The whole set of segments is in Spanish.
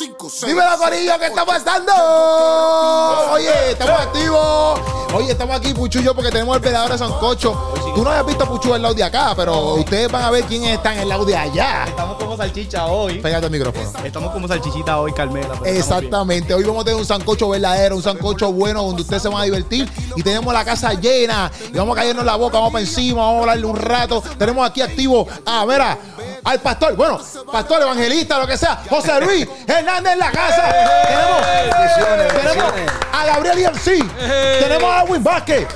Dímelo, Corillo, ¿qué está pasando? Oye, estamos activos. Oye, estamos aquí, Puchullo, porque tenemos el velador de Sancocho. Tú no habías visto a Puchu el lado de acá, pero ustedes van a ver quién está en el lado de allá. Estamos como salchicha hoy. Pégate el micrófono. Estamos como salchichita hoy, Carmela. pero estamos Exactamente, hoy vamos a tener un sancocho verdadero, un sancocho bueno donde ustedes se van a divertir y tenemos la casa llena y vamos a caernos la boca, vamos para encima, vamos a hablarle un rato. Tenemos aquí activo a, mira, al pastor, bueno, pastor evangelista, lo que sea, José Luis Hernández en la casa. Tenemos, tenemos a Gabriel IMC, tenemos a Win Vázquez,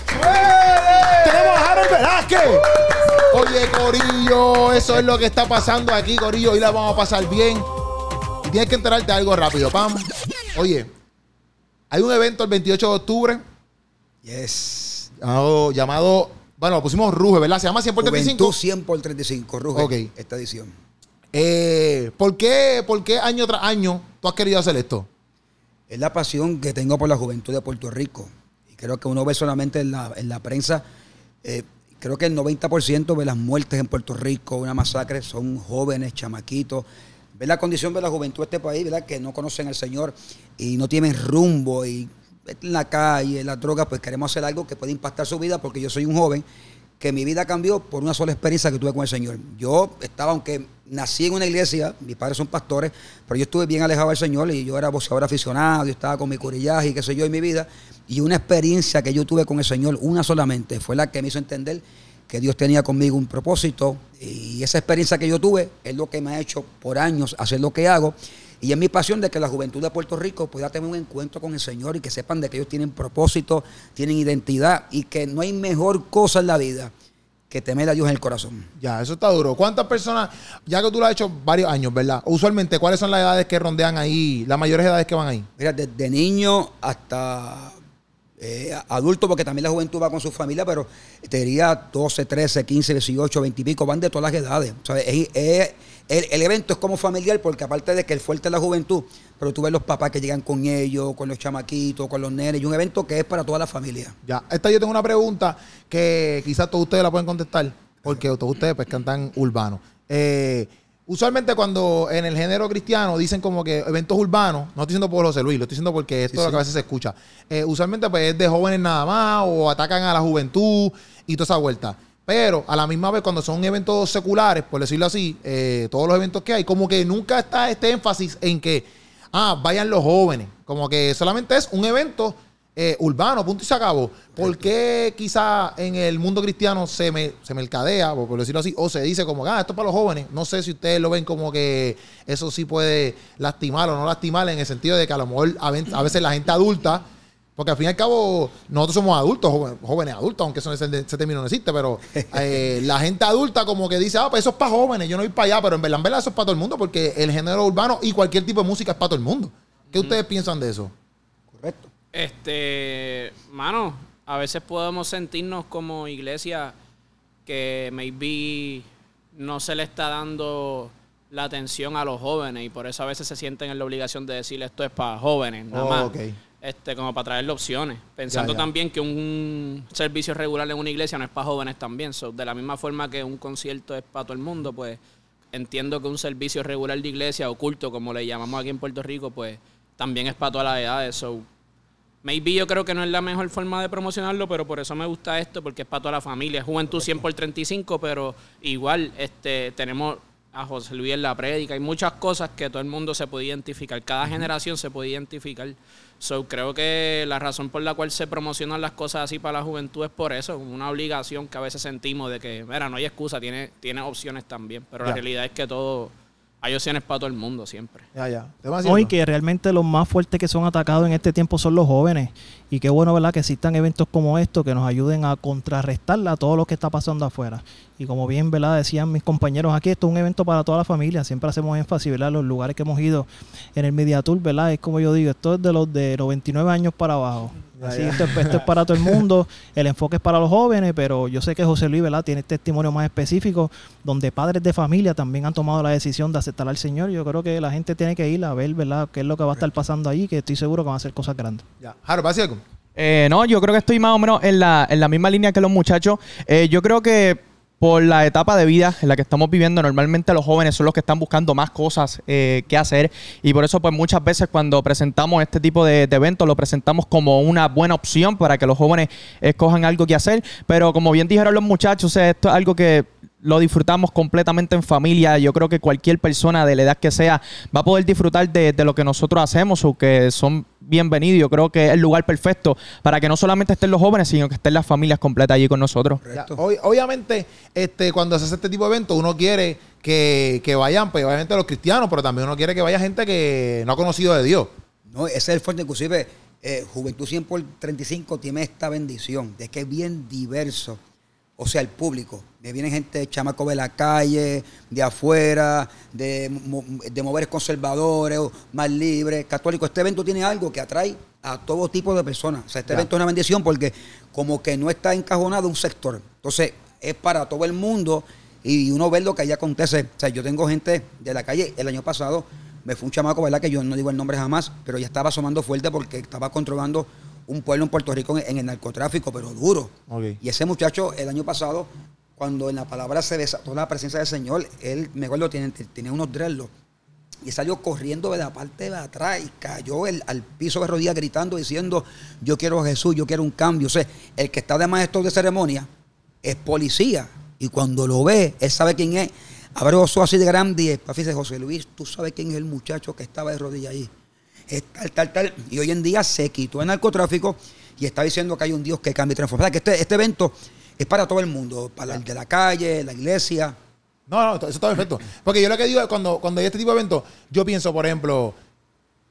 tenemos a Harold Velázquez. Oye, Corillo, eso es lo que está pasando aquí, Corillo. Hoy la vamos a pasar bien. Y tienes que enterarte de algo rápido, Pam. Oye, hay un evento el 28 de octubre Yes. llamado, llamado bueno, lo pusimos Ruge, ¿verdad? Se llama 100 por 35. Juventud 100 por 35, Ruge, Ok. esta edición. Eh, ¿por, qué, ¿Por qué año tras año tú has querido hacer esto? Es la pasión que tengo por la juventud de Puerto Rico. Y creo que uno ve solamente en la, en la prensa, eh, creo que el 90% de las muertes en Puerto Rico, una masacre, son jóvenes, chamaquitos. Ve la condición de la juventud de este país, ¿verdad? Que no conocen al Señor y no tienen rumbo y en la calle, en las drogas, pues queremos hacer algo que pueda impactar su vida porque yo soy un joven que mi vida cambió por una sola experiencia que tuve con el Señor. Yo estaba, aunque nací en una iglesia, mis padres son pastores, pero yo estuve bien alejado del Señor y yo era boxeador aficionado, yo estaba con mi curillaje y qué sé yo en mi vida. Y una experiencia que yo tuve con el Señor, una solamente, fue la que me hizo entender que Dios tenía conmigo un propósito y esa experiencia que yo tuve es lo que me ha hecho por años hacer lo que hago y es mi pasión de que la juventud de Puerto Rico pueda tener un encuentro con el Señor y que sepan de que ellos tienen propósito, tienen identidad y que no hay mejor cosa en la vida que temer a Dios en el corazón. Ya, eso está duro. ¿Cuántas personas, ya que tú lo has hecho varios años, ¿verdad? Usualmente, ¿cuáles son las edades que rondean ahí, las mayores edades que van ahí? Mira, desde niño hasta eh, adulto, porque también la juventud va con su familia, pero te diría 12, 13, 15, 18, 20 y pico, van de todas las edades. O sea, es- es- el, el evento es como familiar, porque aparte de que el fuerte es la juventud, pero tú ves los papás que llegan con ellos, con los chamaquitos, con los nenes, y un evento que es para toda la familia. Ya, esta yo tengo una pregunta que quizás todos ustedes la pueden contestar, porque todos ustedes pues cantan urbano. Eh, usualmente cuando en el género cristiano dicen como que eventos urbanos, no estoy diciendo por José Luis, lo estoy diciendo porque esto Sí, es lo que a veces se escucha. Eh, usualmente pues es de jóvenes nada más o atacan a la juventud y toda esa vuelta. Pero a la misma vez cuando son eventos seculares, por decirlo así, eh, todos los eventos que hay, como que nunca está este énfasis en que, ah, vayan los jóvenes. Como que solamente es un evento eh, urbano, punto y se acabó. ¿Por qué quizá en el mundo cristiano se, me, se mercadea, por decirlo así, o se dice como, ah, esto es para los jóvenes? No sé si ustedes lo ven como que eso sí puede lastimar o no lastimar en el sentido de que a lo mejor a veces la gente adulta, porque al fin y al cabo nosotros somos adultos, joven- jóvenes adultos, aunque eso ese, ese término no existe, pero eh, la gente adulta como que dice, ah, pues eso es para jóvenes, yo no voy para allá, pero en verdad, en verdad eso es para todo el mundo, porque el género urbano y cualquier tipo de música es para todo el mundo. ¿Qué ustedes piensan de eso? Correcto. Este, mano, a veces podemos sentirnos como iglesia que maybe no se le está dando la atención a los jóvenes y por eso a veces se sienten en la obligación de decir esto es para jóvenes, nada Oh, más. ok. Este, como para traerle opciones. Pensando Ya, ya. también que un servicio regular en una iglesia no es para jóvenes también. So, de la misma forma que un concierto es para todo el mundo, pues entiendo que un servicio regular de iglesia o culto, como le llamamos aquí en Puerto Rico, pues también es para todas las edades. So, maybe yo creo que no es la mejor forma de promocionarlo, pero por eso me gusta esto, porque es para toda la familia. Juventud 100 por 35, pero igual este, tenemos a José Luis en la prédica. Hay muchas cosas que todo el mundo se puede identificar. Cada generación se puede identificar. So, creo que la razón por la cual se promocionan las cosas así para la juventud es por eso, una obligación que a veces sentimos de que, mira, no hay excusa, tiene, tiene opciones también, pero la realidad es que todo, hay opciones para todo el mundo siempre. Ya, ya. ¿Te vas No, y haciendo? que realmente los más fuertes que son atacados en este tiempo son los jóvenes. Y qué bueno, ¿verdad? Que existan eventos como estos que nos ayuden a contrarrestar a todo lo que está pasando afuera. Y como bien, ¿verdad? Decían mis compañeros aquí, esto es un evento para toda la familia. Siempre hacemos énfasis, ¿verdad? Los lugares que hemos ido en el Media Tour, ¿verdad? Es como yo digo, esto es de los de 99 años para abajo. Así, ya. Esto, es, esto es para todo el mundo. El enfoque es para los jóvenes, pero yo sé que José Luis, ¿verdad? Tiene testimonio más específico donde padres de familia también han tomado la decisión de aceptar al Señor. Yo creo que la gente tiene que ir a ver, ¿verdad? Qué es lo que va a estar pasando ahí, que estoy seguro que van a hacer cosas grandes. Ya. Jaro, ¿vas a algo? Eh, no, yo creo que estoy más o menos en la, en la misma línea que los muchachos. Eh, yo creo que por la etapa de vida en la que estamos viviendo. Normalmente los jóvenes son los que están buscando más cosas eh, que hacer y por eso pues muchas veces cuando presentamos este tipo de, de eventos lo presentamos como una buena opción para que los jóvenes escojan algo que hacer. Pero como bien dijeron los muchachos, esto es algo que lo disfrutamos completamente en familia. Yo creo que cualquier persona de la edad que sea va a poder disfrutar de, de lo que nosotros hacemos o que son bienvenidos. Yo creo que es el lugar perfecto para que no solamente estén los jóvenes, sino que estén las familias completas allí con nosotros. Ya, ob- obviamente, este, cuando se hace este tipo de eventos, uno quiere que, que vayan, pues obviamente los cristianos, pero también uno quiere que vaya gente que no ha conocido de Dios. No, ese es el fuerte. Inclusive, eh, Juventud 100 por 35 tiene esta bendición de que es bien diverso. O sea, el público. Me viene gente, chamaco de la calle, de afuera, de, de moveres conservadores, o más libres, católicos. Este evento tiene algo que atrae a todo tipo de personas. O sea, este Ya. evento es una bendición porque como que no está encajonado un sector. Entonces, es para todo el mundo y uno ve lo que ahí acontece. O sea, yo tengo gente de la calle. El año pasado me fue un chamaco, ¿verdad? Que yo no digo el nombre jamás, pero ya estaba asomando fuerte porque estaba controlando un pueblo en Puerto Rico en, en el narcotráfico, pero duro. Y ese muchacho, el año pasado, cuando en la palabra se desató la presencia del Señor, él, me acuerdo, tiene, tenía unos dreadlocks. Y salió corriendo de la parte de atrás y cayó el- al piso de rodillas gritando, diciendo, yo quiero a Jesús, yo quiero un cambio. O sea, el que está de maestro de ceremonia es policía. Y cuando lo ve, él sabe quién es. Abre los ojos así de grande y dice, José Luis, tú sabes quién es el muchacho que estaba de rodillas ahí. Es tal, tal, tal. Y hoy en día se quitó el narcotráfico y está diciendo que hay un Dios que cambia y transforma. O sea, que este, este evento es para todo el mundo, para el de la calle, la iglesia. No, no, eso está perfecto. Porque yo lo que digo es cuando, cuando hay este tipo de eventos, yo pienso, por ejemplo,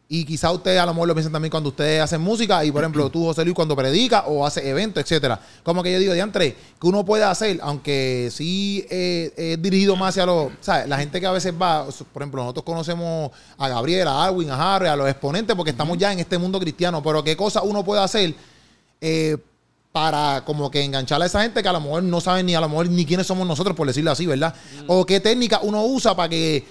y quizá ustedes a lo mejor lo piensan también cuando ustedes hacen música, y por ejemplo, tú, José Luis, cuando predica o hace eventos, etcétera. Como que yo digo, diantre, que uno puede hacer, aunque sí eh, es dirigido más hacia los, ¿sabes? La gente que a veces va, por ejemplo, nosotros conocemos a Gabriel, a Alwin, a Harry, a los exponentes, porque estamos ya en este mundo cristiano, pero qué cosa uno puede hacer eh, para como que enganchar a esa gente que a lo mejor no saben ni a lo mejor ni quiénes somos nosotros, por decirlo así, ¿verdad? O qué técnica uno usa para que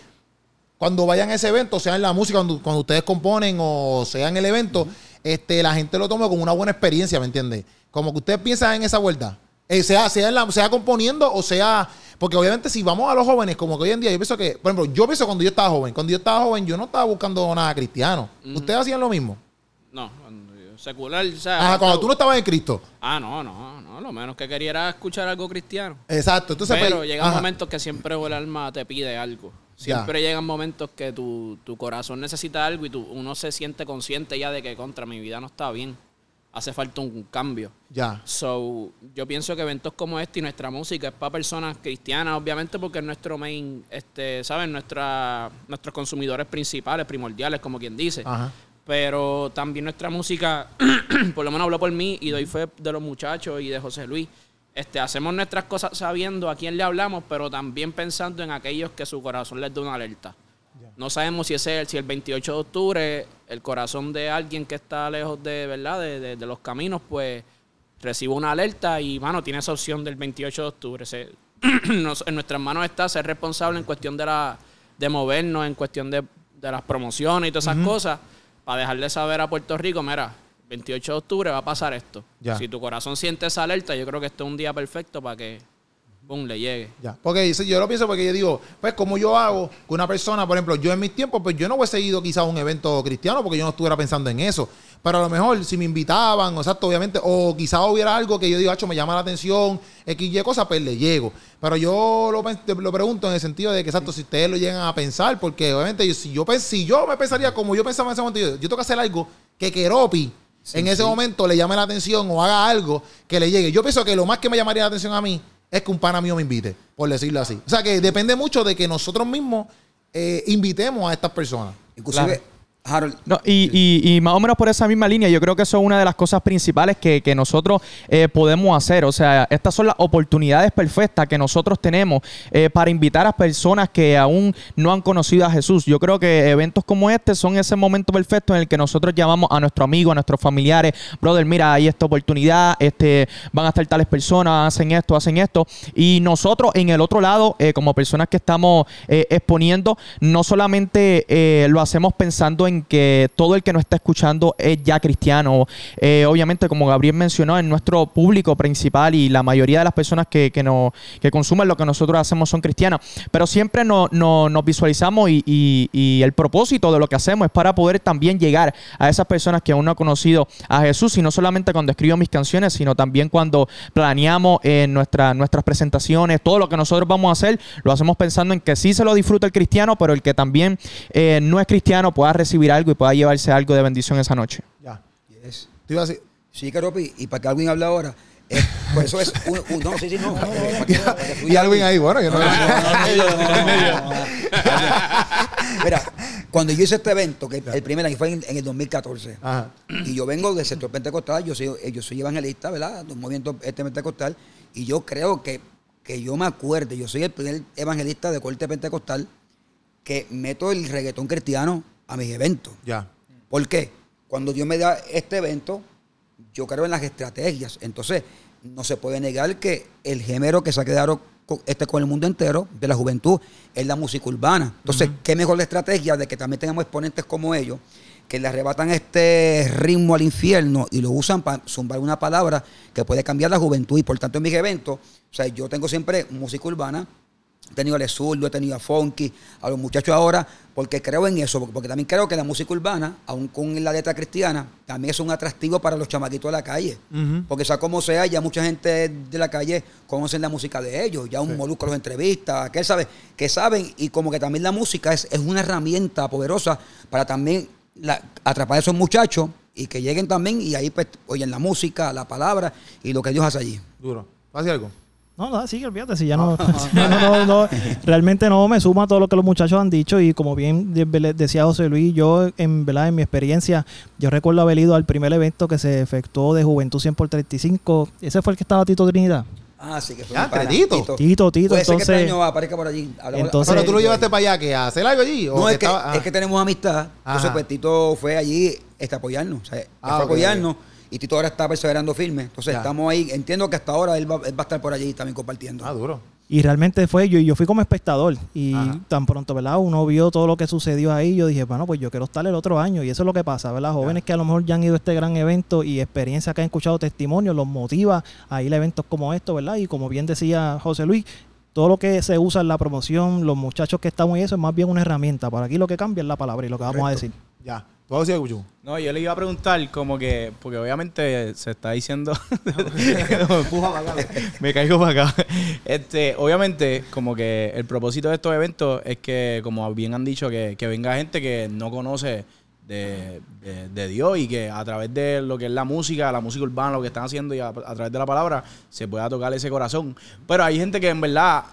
cuando vayan a ese evento, sea en la música, cuando, cuando ustedes componen o sea en el evento, este, la gente lo tome como una buena experiencia, ¿me entiendes? Como que ustedes piensan en esa vuelta. Eh, sea, sea, en la- sea componiendo o sea. Porque obviamente, si vamos a los jóvenes, como que hoy en día, yo pienso que, por ejemplo, yo pienso cuando yo estaba joven, cuando yo estaba joven, yo no estaba buscando nada cristiano. Ustedes hacían lo mismo. No, cuando yo- secular, o sea, Ajá, cuando tú no estabas en Cristo. Ah, no, no, no. Lo menos que quería era escuchar algo cristiano. Exacto. Entonces, Pero pues, llegan momentos que siempre el alma te pide algo. Siempre llegan momentos que tu, tu corazón necesita algo y tú, uno se siente consciente ya de que contra mi vida no está bien. Hace falta un cambio. Ya. So, yo pienso que eventos como este y nuestra música es para personas cristianas, obviamente, porque es nuestro main, este, ¿saben? Nuestra, nuestros consumidores principales, primordiales, como quien dice. Ajá. Pero también nuestra música, por lo menos hablo por mí y doy fe de los muchachos y de José Luis. Este, hacemos nuestras cosas sabiendo a quién le hablamos, pero también pensando en aquellos que su corazón les da una alerta. No sabemos si ese si el 28 de octubre el corazón de alguien que está lejos de verdad de, de- de los caminos, pues recibe una alerta y mano tiene esa opción del 28 de octubre. Se- nos- en nuestras manos está ser responsable en cuestión de la de movernos, en cuestión de, de las promociones y todas esas cosas, para dejarle saber a Puerto Rico, mira, 28 de octubre va a pasar esto. Ya. Si tu corazón siente esa alerta, yo creo que este es un día perfecto para que boom, le llegue. Ya. Porque yo lo pienso porque yo digo, pues como yo hago que una persona, por ejemplo, yo en mis tiempos, pues yo no hubiese ido quizás a un evento cristiano porque yo no estuviera pensando en eso. Pero a lo mejor si me invitaban, o exacto, obviamente, o quizás hubiera algo que yo digo, hacho, me llama la atención, X, Y cosas, pues le llego. Pero yo lo, pregunto en el sentido de que, exacto, si ustedes lo llegan a pensar, porque obviamente yo- si yo, si yo me pensaría como yo pensaba en ese momento, yo, yo tengo que hacer algo que Keropi en ese momento le llame la atención o haga algo que le llegue. Yo pienso que lo más que me llamaría la atención a mí es que un pana mío me invite, por decirlo así. O sea que depende mucho de que nosotros mismos eh, invitemos a estas personas. Inclusive, Harold, No, y, y- y más o menos por esa misma línea, yo creo que eso es una de las cosas principales que, que nosotros eh, podemos hacer. O sea, estas son las oportunidades perfectas que nosotros tenemos eh, para invitar a personas que aún no han conocido a Jesús. Yo creo que eventos como este son ese momento perfecto en el que nosotros llamamos a nuestro amigo, a nuestros familiares, brother, mira, hay esta oportunidad, este, van a estar tales personas, hacen esto, hacen esto. Y nosotros en el otro lado, eh, como personas que estamos exponiendo, no solamente lo hacemos pensando en que todo el que nos está escuchando es ya cristiano. Eh, obviamente, como Gabriel mencionó, en nuestro público principal y la mayoría de las personas que, que, nos, que consumen lo que nosotros hacemos son cristianas. Pero siempre no, no- nos visualizamos y, el propósito de lo que hacemos es para poder también llegar a esas personas que aún no han conocido a Jesús, y no solamente cuando escribo mis canciones, sino también cuando planeamos en nuestra- nuestras presentaciones, todo lo que nosotros vamos a hacer, lo hacemos pensando en que sí se lo disfruta el cristiano, pero el que también eh, no es cristiano pueda recibir algo y pueda llevarse algo de bendición esa noche. Ya. Yes. Tú ibas a decir- Sí, Caropi, y para que alguien hable ahora, eh, pues eso es un, un- no, sí, sí, no. Y Alvin ahí, bueno, yo no. Mira, cuando yo hice este evento, que el primer año fue en, en el 2014, Ajá. y yo vengo del sector pentecostal, yo soy, eh, yo soy evangelista, ¿verdad? De un movimiento este pentecostal, y yo creo que, que yo me acuerde, yo soy el primer evangelista de corte pentecostal que meto el reggaetón cristiano a mis eventos. Ya. ¿Por qué? Cuando Dios me da este evento, yo creo en las estrategias. Entonces, no se puede negar que el género que se ha quedado con, este, con el mundo entero de la juventud es la música urbana. Entonces, ¿qué mejor la estrategia de que también tengamos exponentes como ellos que le arrebatan este ritmo al infierno y lo usan para zumbar una palabra que puede cambiar la juventud? Y por tanto, en mis eventos, o sea, yo tengo siempre música urbana, He tenido al Zurdo, he tenido a Funky, a los muchachos ahora, porque creo en eso, porque, porque también creo que la música urbana, aún con la letra cristiana, también es un atractivo para los chamaquitos de la calle. Porque sea como sea, ya mucha gente de la calle conocen la música de ellos, ya un molusco los entrevista, que él sabe, que saben, y como que también la música es, es una herramienta poderosa para también la- atrapar a esos muchachos y que lleguen también y ahí pues oyen la música, la palabra y lo que Dios hace allí. Duro. ¿Vas a decir algo? No, no, sí, olvídate, si ya no, no, no, no, no, realmente no me suma todo lo que los muchachos han dicho y como bien de- de- decía José Luis, yo en verdad en mi experiencia, yo recuerdo haber ido al primer evento que se efectuó de Juventud 100 por 35, ese fue el que estaba Tito Trinidad. Ah, sí, que fue un pana, Tito. Tito, Tito, Puede ser que este entonces- año aparezca por allí. Hablamos- Entonces- Pero tú lo Ahí. llevaste para allá, que ¿A hacer algo allí? ¿O No, es que, estaba- ah. es que tenemos amistad. Entonces, Ajá. pues Tito fue allí este, apoyarnos. O sea, Ah, fue apoyarnos y Tito ahora está perseverando firme. Entonces, Ya. estamos ahí. Entiendo que hasta ahora él va, él va a estar por allí también compartiendo. Ah, duro. Y realmente fue, yo, yo fui como espectador y Ajá. tan pronto, ¿verdad? Uno vio todo lo que sucedió ahí, yo dije, bueno, pues yo quiero estar el otro año y eso es lo que pasa, ¿verdad? Jóvenes que a lo mejor ya han ido a este gran evento y experiencia que han escuchado testimonios, los motiva a ir a eventos como estos, ¿verdad? Y como bien decía José Luis, todo lo que se usa en la promoción, los muchachos que estamos y eso es más bien una herramienta. Por aquí lo que cambia es la palabra y lo que vamos a decir. Ya. ¿Tú vas a decir algo, Chuchu? No, yo le iba a preguntar como que, porque obviamente se está diciendo, me caigo para acá. Este, obviamente, como que el propósito de estos eventos es que, como bien han dicho, que, que venga gente que no conoce de, de- de Dios y que a través de lo que es la música, la música urbana, lo que están haciendo y a, a través de la palabra, se pueda tocar ese corazón. Pero hay gente que en verdad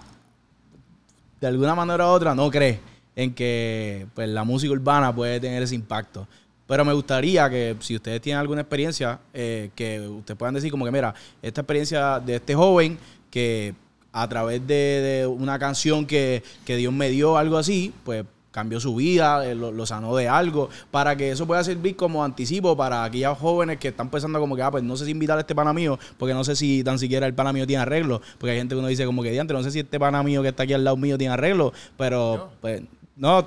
de alguna manera u otra no cree en que pues, la música urbana puede tener ese impacto. Pero me gustaría que si ustedes tienen alguna experiencia, eh, que ustedes puedan decir como que, mira, esta experiencia de este joven que a través de, de una canción que, que Dios me dio, algo así, pues cambió su vida, eh, lo, lo sanó de algo, para que eso pueda servir como anticipo para aquellos jóvenes que están pensando como que, ah, pues no sé si invitar a este pana mío, porque no sé si tan siquiera el pana mío tiene arreglo, porque hay gente que uno dice como que, diante, no sé si este pana mío que está aquí al lado mío tiene arreglo, pero, pues, no,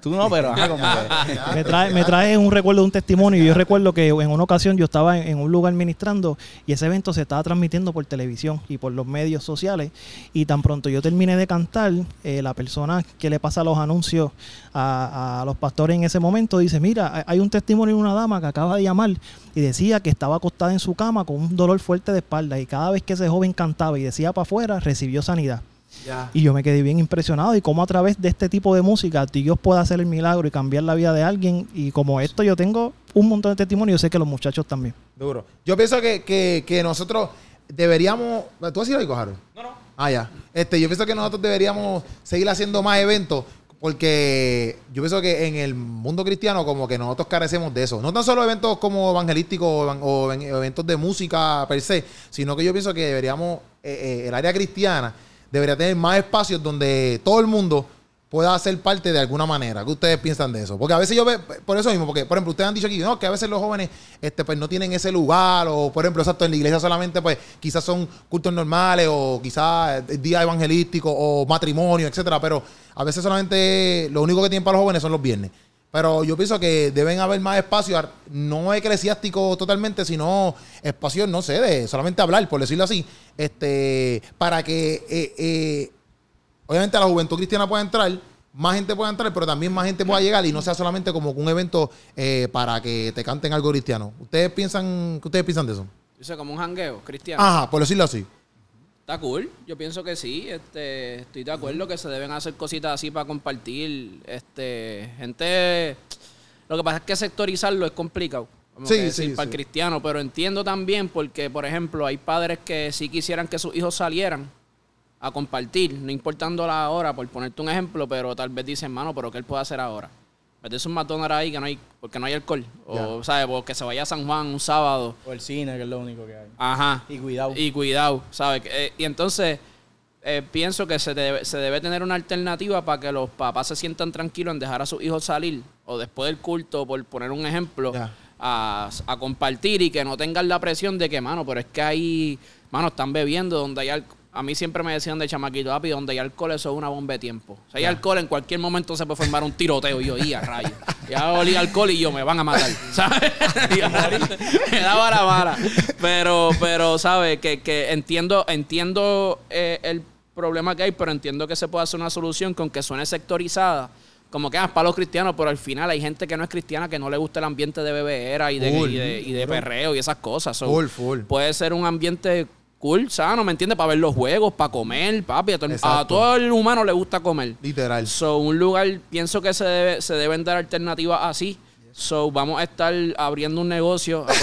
tú no, pero me trae, un recuerdo de un testimonio. Yo recuerdo que en una ocasión yo estaba en, un lugar ministrando y ese evento se estaba transmitiendo por televisión y por los medios sociales. Y tan pronto yo terminé de cantar, eh, la persona que le pasa los anuncios a, a los pastores en ese momento dice, mira, hay un testimonio de una dama que acaba de llamar y decía que estaba acostada en su cama con un dolor fuerte de espalda y cada vez que ese joven cantaba y decía para afuera, recibió sanidad. Y yo me quedé bien impresionado y cómo a través de este tipo de música Dios puede hacer el milagro y cambiar la vida de alguien. Y como esto yo tengo un montón de testimonios, yo sé que los muchachos también. Duro. Yo pienso que, que, que nosotros deberíamos. ¿Tú a decir algo, Harold? No, no. Ah, ya. Este, yo pienso que nosotros deberíamos seguir haciendo más eventos. Porque yo pienso que en el mundo cristiano como que nosotros carecemos de eso. No tan solo eventos como evangelísticos o, eventos de música per se, sino que yo pienso que deberíamos, eh, eh, el área cristiana debería tener más espacios donde todo el mundo pueda ser parte de alguna manera. ¿Qué ustedes piensan de eso? Porque a veces yo veo, por eso mismo, porque por ejemplo, ustedes han dicho aquí, no, que a veces los jóvenes este, pues, no tienen ese lugar, o por ejemplo, exacto, en la iglesia solamente, pues quizás son cultos normales, o quizás eh, día evangelístico, o matrimonio, etcétera, pero a veces solamente lo único que tienen para los jóvenes son los viernes. Pero yo pienso que deben haber más espacios, no eclesiásticos totalmente, sino espacios, no sé, de solamente hablar, por decirlo así, este, para que eh, eh, obviamente la juventud cristiana pueda entrar, más gente pueda entrar, pero también más gente pueda llegar y no sea solamente como un evento eh, para que te canten algo cristiano. ¿Ustedes piensan, qué ustedes piensan de eso? Dice como un jangueo cristiano. Ajá, por decirlo así. Está cool. Yo pienso que sí. Este, estoy de acuerdo que se deben hacer cositas así para compartir. Este, gente. Lo que pasa es que sectorizarlo es complicado. Como Sí, que decir, sí, para el cristiano, pero entiendo también porque, por ejemplo, hay padres que sí quisieran que sus hijos salieran a compartir, no importando la hora, por ponerte un ejemplo, pero tal vez dicen, mano, pero ¿qué él puede hacer ahora? Meterse un McDonald's ahí que no hay, porque no hay alcohol. O, ¿sabes? Porque se vaya a San Juan un sábado. O el cine, que es lo único que hay. Ajá. Y cuidado. Y cuidado, ¿sabes? Eh, y entonces eh, pienso que se debe, se debe tener una alternativa para que los papás se sientan tranquilos en dejar a sus hijos salir o después del culto, por poner un ejemplo, a, a compartir y que no tengan la presión de que, mano, pero es que ahí, mano, están bebiendo donde hay alcohol. A mí siempre me decían de chamaquito, papi, donde hay alcohol eso es una bomba de tiempo. Si hay alcohol, en cualquier momento se puede formar un tiroteo. Y yo, y a rayo. Ya olí alcohol y yo, me van a matar. ¿Sabes? Me daba la vara. Pero, pero, ¿sabes? Que, que entiendo, entiendo eh, el problema que hay, pero entiendo que se puede hacer una solución con que suene sectorizada. Como que ah, es para los cristianos, pero al final hay gente que no es cristiana que no le gusta el ambiente de bebeera y de, Full. y de, y de perreo y esas cosas. So, Full, full. Puede ser un ambiente cool, sano, ¿me entiendes? Para ver los juegos, para comer, papi. A todo, el- a todo el humano le gusta comer. Literal. So, un lugar, pienso que se, debe, se deben dar alternativas así. So, vamos a estar abriendo un negocio.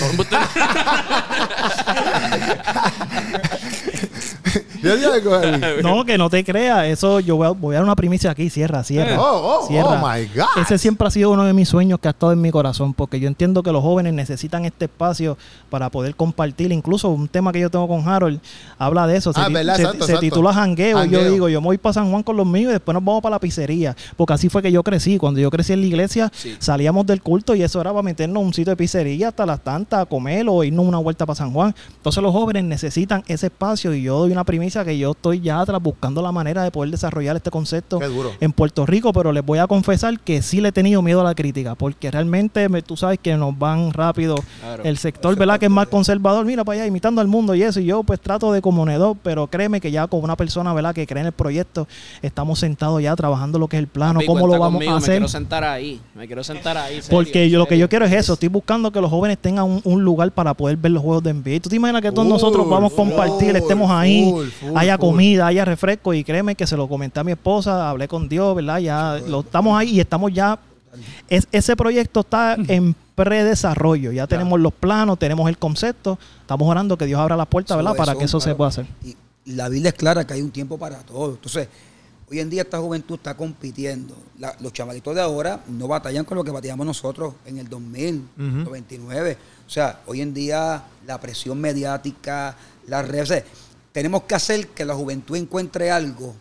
Yo digo algo, Javi. No, que no te creas. Eso yo voy a, voy a dar una primicia aquí. Cierra, cierra. Oh, oh, cierra. oh my God. Ese siempre ha sido uno de mis sueños que ha estado en mi corazón. Porque yo entiendo que los jóvenes necesitan este espacio para poder compartir. Incluso un tema que yo tengo con Harold habla de eso. Se, Ah, verdad, se- titula Jangueo. y Yo digo, yo me voy para San Juan con los míos y después nos vamos para la pizzería. Porque así fue que yo crecí. Cuando yo crecí en la iglesia, Sí. salíamos del culto y eso era para meternos a un sitio de pizzería hasta las tantas, a comer o irnos una vuelta para San Juan. Entonces los jóvenes necesitan ese espacio y yo doy una primicia que yo estoy ya atrás buscando la manera de poder desarrollar este concepto en Puerto Rico, pero les voy a confesar que sí le he tenido miedo a la crítica, porque realmente me- tú sabes que nos van rápido Claro. el sector, ¿verdad? Que es más conservador, mira para allá, imitando al mundo y eso, y yo pues trato de comunidad, pero créeme que ya como una persona, ¿verdad? Que cree en el proyecto, estamos sentados ya trabajando lo que es el plano, Papi, cómo lo vamos conmigo, a Me hacer. quiero sentar ahí. Me quiero sentar ahí. serio, Porque yo lo que yo quiero es eso, estoy buscando que los jóvenes tengan un, un lugar para poder ver los juegos de NBA. ¿Tú te imaginas que todos nosotros vamos a compartir, estemos ahí, full, full, haya full. comida, haya refresco? Y créeme que se lo comenté a mi esposa, hablé con Dios, ¿verdad? Ya lo estamos ahí y estamos ya. Es, ese proyecto está en predesarrollo. Ya tenemos los planos, tenemos el concepto. Estamos orando que Dios abra las puertas, ¿verdad? Eso, Para eso, que eso se pueda hacer. Y la Biblia es clara que hay un tiempo para todo. Entonces, hoy en día esta juventud está compitiendo. La- los chavalitos de ahora no batallan con lo que batallamos nosotros en el 2000, Ujú. 99. O sea, hoy en día la presión mediática, las redes, o sea, tenemos que hacer que la juventud encuentre algo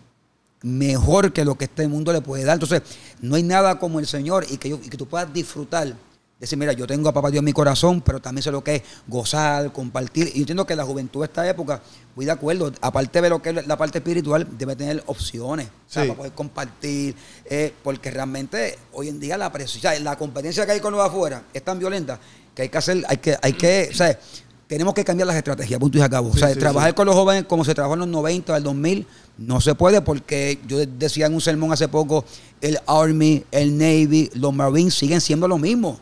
mejor que lo que este mundo le puede dar. Entonces, no hay nada como el Señor y que, yo- y que tú puedas disfrutar. Decir, mira, yo tengo a Papá Dios en mi corazón, pero también sé lo que es gozar, compartir. Y yo entiendo que la juventud de esta época, voy de acuerdo, aparte de lo que es la parte espiritual, debe tener opciones Sí. para poder compartir. eh, porque realmente hoy en día la presión, o sea, la competencia que hay con los afuera es tan violenta que hay que hacer, hay que, hay que, o sea, tenemos que cambiar las estrategias, punto y se acabó. Sí, o sea, sí, trabajar sí. con los jóvenes como se trabajó en los 90, del 2000, no se puede porque yo decía en un sermón hace poco, el Army, el Navy, los Marines siguen siendo lo mismo.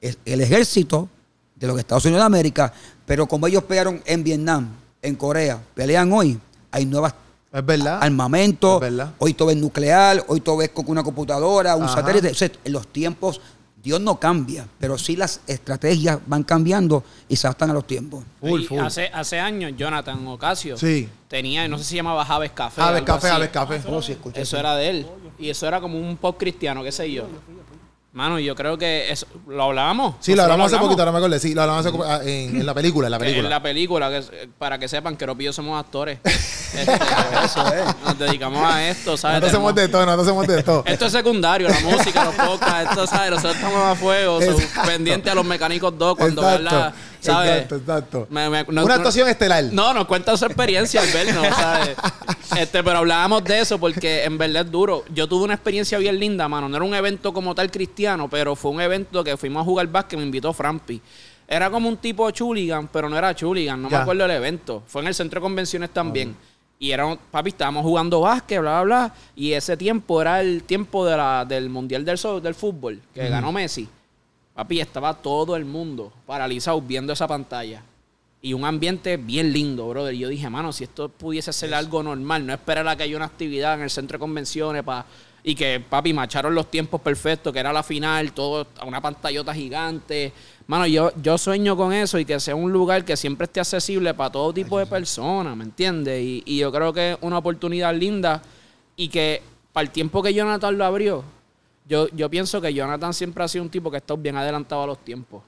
Es el ejército de los Estados Unidos de América, pero como ellos pelearon en Vietnam, en Corea, pelean hoy, hay nuevas Es verdad. armamentos, Es verdad. hoy todo es nuclear, hoy todo es con una computadora, un Ajá. satélite. O sea, en los tiempos, Dios no cambia, pero sí las estrategias van cambiando y se adaptan a los tiempos. Full, Y full. Hace, hace años, Jonathan Ocasio Sí. tenía, no sé si se llamaba Javes Café. Aves algo café, así. aves café. Oh, sí, escuché Eso eso. era de él. Y eso era como un pop cristiano, qué sé yo. Mano, yo creo que eso, lo hablábamos. Sí, lo hablamos hace poquito, ahora me acordé. Sí, lo hablamos hace poco- ah, en, en la película, en la película. En la película, que, para que sepan que Ropi y yo somos actores. Este, Nos dedicamos a esto, ¿sabes? No hacemos de todo, no hacemos de todo. Esto es secundario, la música, los podcasts, esto, ¿sabes? Nosotros estamos a fuego, pendientes a los mecánicos 2 cuando vean la, ¿sabes? Exacto, exacto. Me- me- no- Una no- actuación estelar. No, nos cuenta su experiencia al vernos, ¿sabes? Este, pero hablábamos de eso porque en verdad es duro. Yo tuve una experiencia bien linda, mano. No era un evento como tal cristiano, pero fue un evento que fuimos a jugar básquet, me invitó Frampi. Era como un tipo chuligan, pero no era chuligan, no Ya. me acuerdo del evento. Fue en el centro de convenciones también. Y era, papi, estábamos jugando básquet, bla, bla, bla. Y ese tiempo era el tiempo de la, del Mundial del, del Fútbol, que ganó Messi. Papi, estaba todo el mundo paralizado viendo esa pantalla. Y un ambiente bien lindo, brother. Y yo dije, mano, si esto pudiese ser algo normal, no esperar a que haya una actividad en el centro de convenciones pa- y que, papi, macharon los tiempos perfectos, que era la final, todo a una pantallota gigante. Mano, yo, yo sueño con eso y que sea un lugar que siempre esté accesible para todo tipo de personas, ¿me entiendes? Y, y yo creo que es una oportunidad linda y que para el tiempo que Jonathan lo abrió, yo, yo pienso que Jonathan siempre ha sido un tipo que está bien adelantado a los tiempos.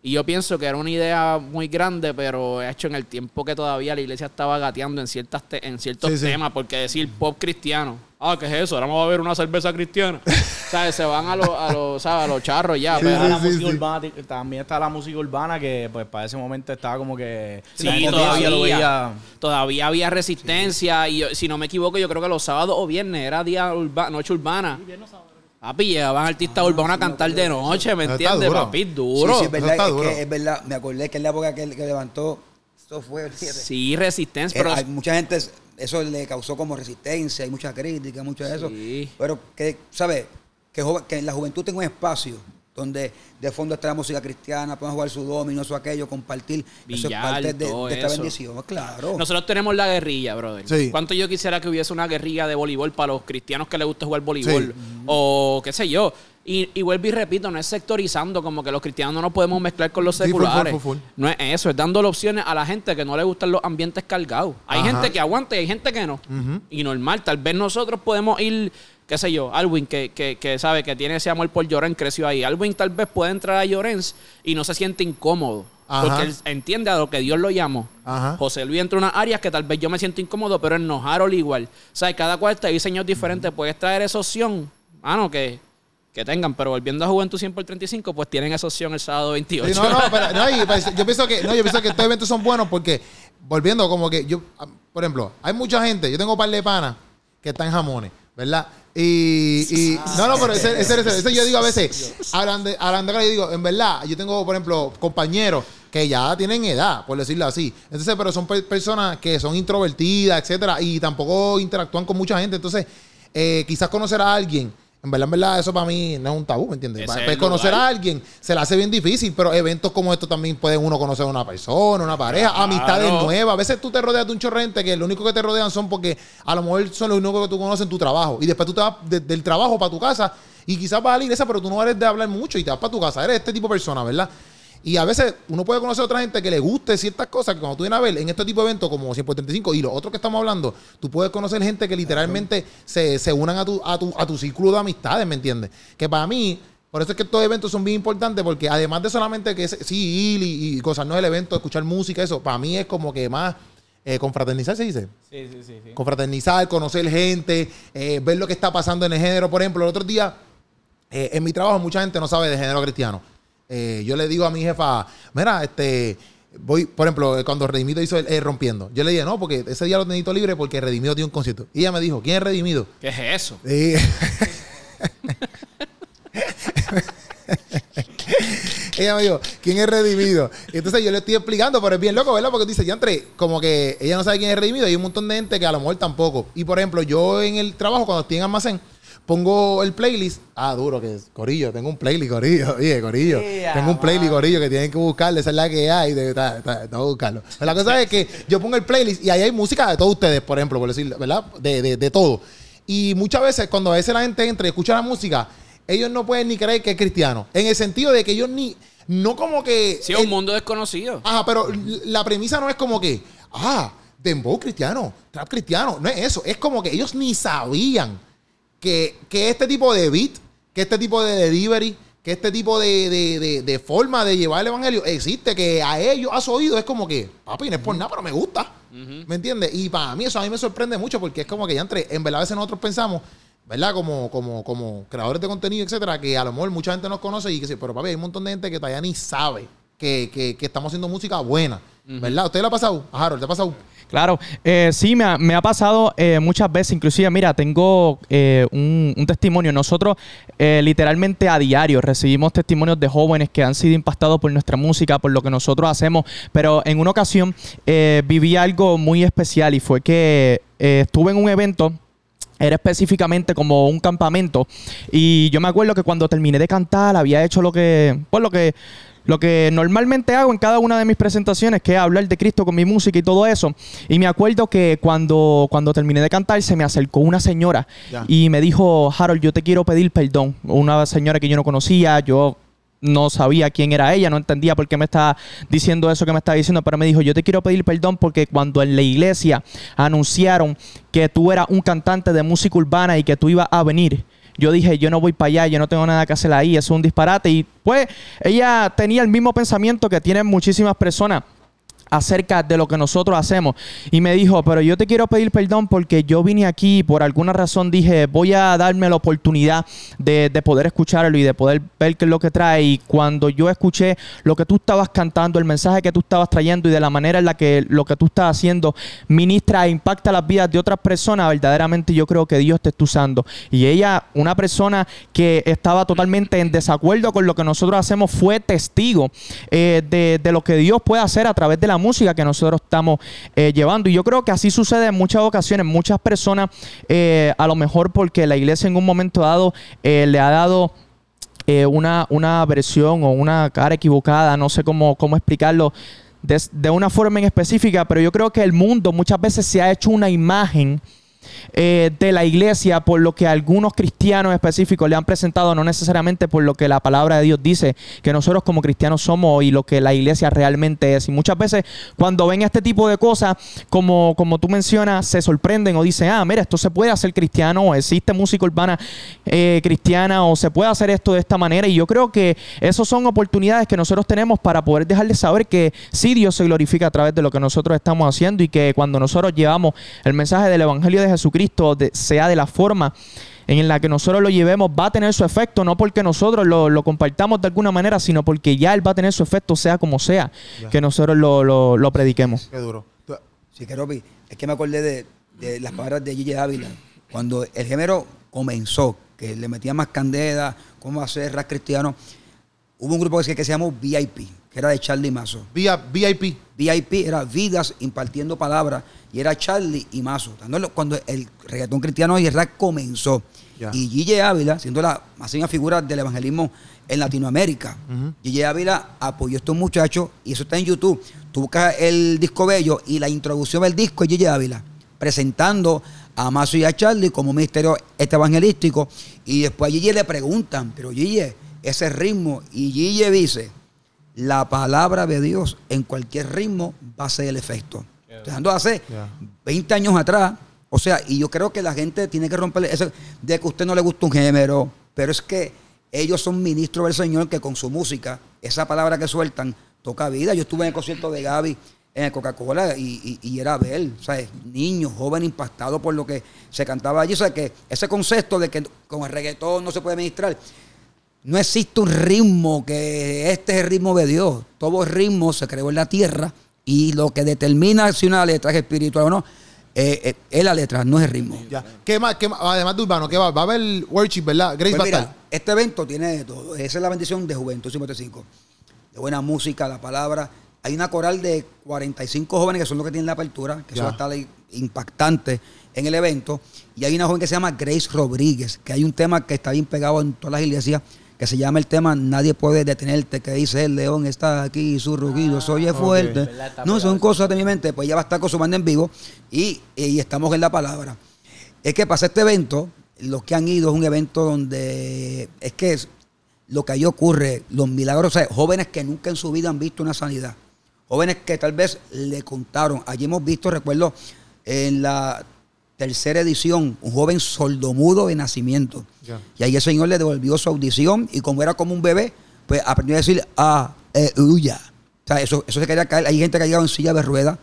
Y yo pienso que era una idea muy grande, pero hecho en el tiempo que todavía la iglesia estaba gateando en ciertas te- en ciertos Sí, sí. temas, porque decir pop cristiano, ah, ¿qué es eso? Ahora vamos a ver una cerveza cristiana. ¿Sabes? Se van a los, a los, ¿sabes? A los charros ya. Sí, pero- Está la sí, música sí. urbana, también está la música urbana que pues para ese momento estaba como que Sí, todavía, lo veía todavía había resistencia y yo- si no me equivoco yo creo que los sábados o viernes era día urba- noche urbana. Papi, llegaban artistas urbanos a cantar de noche, ¿me entiendes? duro. Papi, Sí, duro. sí, Sí, es verdad, está es, duro. que es verdad. Me acordé que en la época que, que levantó, eso fue. olvídate. resistencia, Eh, pero hay mucha gente, eso le causó como resistencia, hay mucha crítica, mucho de eso. Sí. Pero que, ¿sabes? Que, joven- que en la juventud tenga un espacio donde de fondo está la música cristiana, puedan jugar su domino, eso, aquello, compartir. eso es Billar, parte de, de esta eso. bendición, claro. Nosotros tenemos la guerrilla, brother. Sí. ¿Cuánto yo quisiera que hubiese una guerrilla de voleibol para los cristianos que les gusta jugar voleibol? Sí. O qué sé yo. Y, y vuelvo y repito, no es sectorizando como que los cristianos no nos podemos mezclar con los Sí, full, full, seculares. full. No es eso, es dándole opciones a la gente que no le gustan los ambientes cargados. Hay Ajá. gente que aguanta y hay gente que no. Y normal, tal vez nosotros podemos ir, qué sé yo, Alwin, que, que, que sabe que tiene ese amor por Llorens, creció ahí. Alwin tal vez puede entrar a Llorens y no se siente incómodo. Ajá. Porque él entiende a lo que Dios lo llamó. Ajá. José Luis entra en unas áreas que tal vez yo me siento incómodo, pero en Harold igual. O sea, cada cual está diseños diferentes. Puedes traer esa opción, mano, que, que tengan. Pero volviendo a Juventud 100 por 35, pues tienen esa opción el sábado 28. Sí, no, no, pero, no, y, pues, yo pienso que no, yo pienso que estos eventos son buenos porque volviendo como que yo ah, por ejemplo, hay mucha gente, yo tengo un par de panas que están en jamones, ¿verdad? Y, y no, no, pero ese, ese, yo digo a veces, hablando de, yo digo, en verdad, yo tengo, por ejemplo, compañeros que ya tienen edad, por decirlo así. Entonces, pero son per- personas que son introvertidas, etcétera, y tampoco interactúan con mucha gente. Entonces, eh, quizás conocer a alguien, en verdad, en verdad, eso para mí no es un tabú, ¿me entiendes? Ese Pa- es el conocer a alguien se le hace bien difícil, pero eventos como estos también pueden uno conocer a una persona, una pareja, amistades nuevas. A veces tú te rodeas de un chorrente que lo único que te rodean son porque a lo mejor son los únicos que tú conoces en tu trabajo. Y después tú te vas de- del trabajo para tu casa y quizás vas a la iglesia, pero tú no eres de hablar mucho y te vas para tu casa. Eres este tipo de persona, ¿verdad? Y a veces uno puede conocer a otra gente que le guste ciertas cosas que cuando tú vienes a ver en este tipo de eventos como 100 por 35 y los otros que estamos hablando, tú puedes conocer gente que literalmente se, se unan a tu, a, tu, a tu círculo de amistades, ¿me entiendes? Que para mí, por eso es que estos eventos son bien importantes porque además de solamente que es- sí, ir y, y gozarnos del evento, escuchar música, eso, para mí es como que más eh, confraternizar, se dice Sí, sí, sí, sí. confraternizar, conocer gente, eh, ver lo que está pasando en el género. Por ejemplo, el otro día, eh, en mi trabajo, mucha gente no sabe de género cristiano. Eh, yo le digo a mi jefa, mira, este, voy, por ejemplo, eh, cuando Redimido hizo el, el Rompiendo, yo le dije, no, porque ese día lo necesito libre porque Redimido tiene un concierto. Y ella me dijo, ¿quién es Redimido? ¿Qué es eso? Ella me dijo, ¿quién es redimido? Y entonces yo le estoy explicando, pero es bien loco, ¿verdad? Porque dice, ya entre, como que ella no sabe quién es redimido hay un montón de gente que a lo mejor tampoco. Y por ejemplo, yo en el trabajo, cuando estoy en almacén, pongo el playlist. Ah, duro que es. Corillo, tengo un playlist, Corillo. Oye, Corillo. Yeah, tengo un playlist, man. Corillo, que tienen que buscarle. Esa es la que hay. de- ta- ta- Tengo que buscarlo. Pero la cosa es que yo pongo el playlist y ahí hay música de todos ustedes, por ejemplo, por decirlo, ¿verdad? De, de, de todo. Y muchas veces, cuando a veces la gente entra y escucha la música, ellos no pueden ni creer que es cristiano. En el sentido de que ellos ni. No como que. Sí, es un mundo desconocido. Ajá, pero la premisa no es como que, ah, dembow cristiano, trap cristiano. No es eso. Es como que ellos ni sabían que, que este tipo de beat, que este tipo de delivery, que este tipo de, de- de- de forma de llevar el evangelio existe, que a ellos, a su oído, es como que, papi, no es por nada, pero me gusta. ¿Me entiendes? Y para mí eso a mí me sorprende mucho porque es como que ya entre, en verdad a veces nosotros pensamos, ¿verdad? Como, como, como creadores de contenido, etcétera, que a lo mejor mucha gente nos conoce y que sí, pero papi, hay un montón de gente que todavía ni sabe que, que- que estamos haciendo música buena, ¿verdad? ¿Usted le ha pasado? A Harold, ¿te ha pasado? Claro, eh, sí, me ha, me ha pasado eh, muchas veces, inclusive, mira, tengo eh, un, un testimonio. Nosotros eh, literalmente a diario recibimos testimonios de jóvenes que han sido impactados por nuestra música, por lo que nosotros hacemos, pero en una ocasión eh, viví algo muy especial y fue que estuve en un evento. Era específicamente como un campamento. Y yo me acuerdo que cuando terminé de cantar, había hecho lo que. Pues lo que. Lo que normalmente hago en cada una de mis presentaciones, que es hablar de Cristo con mi música y todo eso. Y me acuerdo que cuando, cuando terminé de cantar, se me acercó una señora y me dijo, Harold, yo te quiero pedir perdón. Una señora que yo no conocía, yo no sabía quién era ella, no entendía por qué me estaba diciendo eso que me estaba diciendo, pero me dijo, yo te quiero pedir perdón porque cuando en la iglesia anunciaron que tú eras un cantante de música urbana y que tú ibas a venir, yo dije, yo no voy para allá, yo no tengo nada que hacer ahí, eso es un disparate. Y pues ella tenía el mismo pensamiento que tienen muchísimas personas acerca de lo que nosotros hacemos. Y me dijo, pero yo te quiero pedir perdón porque yo vine aquí y por alguna razón dije, voy a darme la oportunidad de, de poder escucharlo y de poder ver qué es lo que trae. Y cuando yo escuché lo que tú estabas cantando, el mensaje que tú estabas trayendo y de la manera en la que lo que tú estás haciendo ministra e impacta las vidas de otras personas, verdaderamente yo creo que Dios te está usando. Y ella, una persona que estaba totalmente en desacuerdo con lo que nosotros hacemos, fue testigo eh, de, de lo que Dios puede hacer a través de la música que nosotros estamos eh, llevando. Y yo creo que así sucede en muchas ocasiones. Muchas personas, eh, a lo mejor porque la iglesia en un momento dado eh, le ha dado una, una versión o una cara equivocada, no sé cómo, cómo explicarlo de, de una forma en específica, pero yo creo que el mundo muchas veces se ha hecho una imagen eh, de la iglesia por lo que algunos cristianos específicos le han presentado, no necesariamente por lo que la palabra de Dios dice que nosotros como cristianos somos y lo que la iglesia realmente es. Y muchas veces cuando ven este tipo de cosas, como, como tú mencionas, se sorprenden o dicen, ah, mira, esto se puede hacer cristiano o existe música urbana eh, cristiana o se puede hacer esto de esta manera. Y yo creo que esas son oportunidades que nosotros tenemos para poder dejarles saber que sí Dios se glorifica a través de lo que nosotros estamos haciendo y que cuando nosotros llevamos el mensaje del Evangelio de Jesucristo, de- sea de la forma en la que nosotros lo llevemos, va a tener su efecto, no porque nosotros lo, lo compartamos de alguna manera, sino porque ya Él va a tener su efecto, sea como sea, que nosotros lo, lo- lo prediquemos. Qué duro. Sí, que Ropi, es que me acordé de, de las palabras de Gigi Ávila. Cuando el género comenzó, que le metía más candela, cómo hacer rap cristiano, hubo un grupo que se, que se llamó VIP, que era de Charlie Mazo. VIP. VIP era Vidas impartiendo palabras y era Charlie y Mazo. Cuando el reggaetón cristiano y el rap comenzó. Y Gigi Ávila, siendo la máxima figura del evangelismo en Latinoamérica. Gigi Ávila apoyó a estos muchachos y eso está en YouTube. Tú buscas el disco bello y la introducción del disco es Gigi Ávila, presentando a Mazo y a Charlie como ministerio este evangelístico. Y después a Gigi le preguntan, pero Gigi, ese ritmo, y Gigi dice, la palabra de Dios en cualquier ritmo va a ser el efecto. Dejando hace Ya. 20 años atrás, o sea, y yo creo que la gente tiene que romper eso de que a usted no le gusta un género, pero es que ellos son ministros del Señor que con su música, esa palabra que sueltan, toca vida. Yo estuve en el concierto de Gaby en el Coca-Cola y, y- y era ver, ¿sabes? Niños, jóvenes impactados por lo que se cantaba allí. O sea, que ese concepto de que con el reggaetón no se puede ministrar, no existe un ritmo que este es el ritmo de Dios. Todo ritmo se creó en la tierra y lo que determina si una letra es espiritual o no eh, eh, es la letra, no es el ritmo. Ya. ¿Qué más? qué más? Además de urbano, ¿qué va? Va a haber worship, ¿verdad? Grace Pues va a mira, estar. este evento tiene de todo. Esa es la bendición de Juventud 55. De buena música, la palabra. Hay una coral de 45 jóvenes que son los que tienen la apertura, que Ya. eso va a estar impactante en el evento. Y hay una joven que se llama Grace Rodríguez, que hay un tema que está bien pegado en todas las iglesias, que se llama el tema Nadie puede detenerte, que dice el león está aquí y su rugido se oye fuerte. ¿Verdad? Está No, son cosas de mi mente. Pues ya va a estar con su banda en vivo y, y estamos en la palabra. Es que pasa este evento, los que han ido es un evento donde es que es- lo que ahí ocurre, los milagros, o sea, jóvenes que nunca en su vida han visto una sanidad, jóvenes que tal vez le contaron. Allí hemos visto, recuerdo, en la tercera edición, un joven sordomudo de nacimiento. Y ahí el Señor le devolvió su audición y como era como un bebé, pues aprendió a decir, ah, eh, uya. O sea, eso, eso se quería caer. Hay gente que ha llegado en silla de ruedas.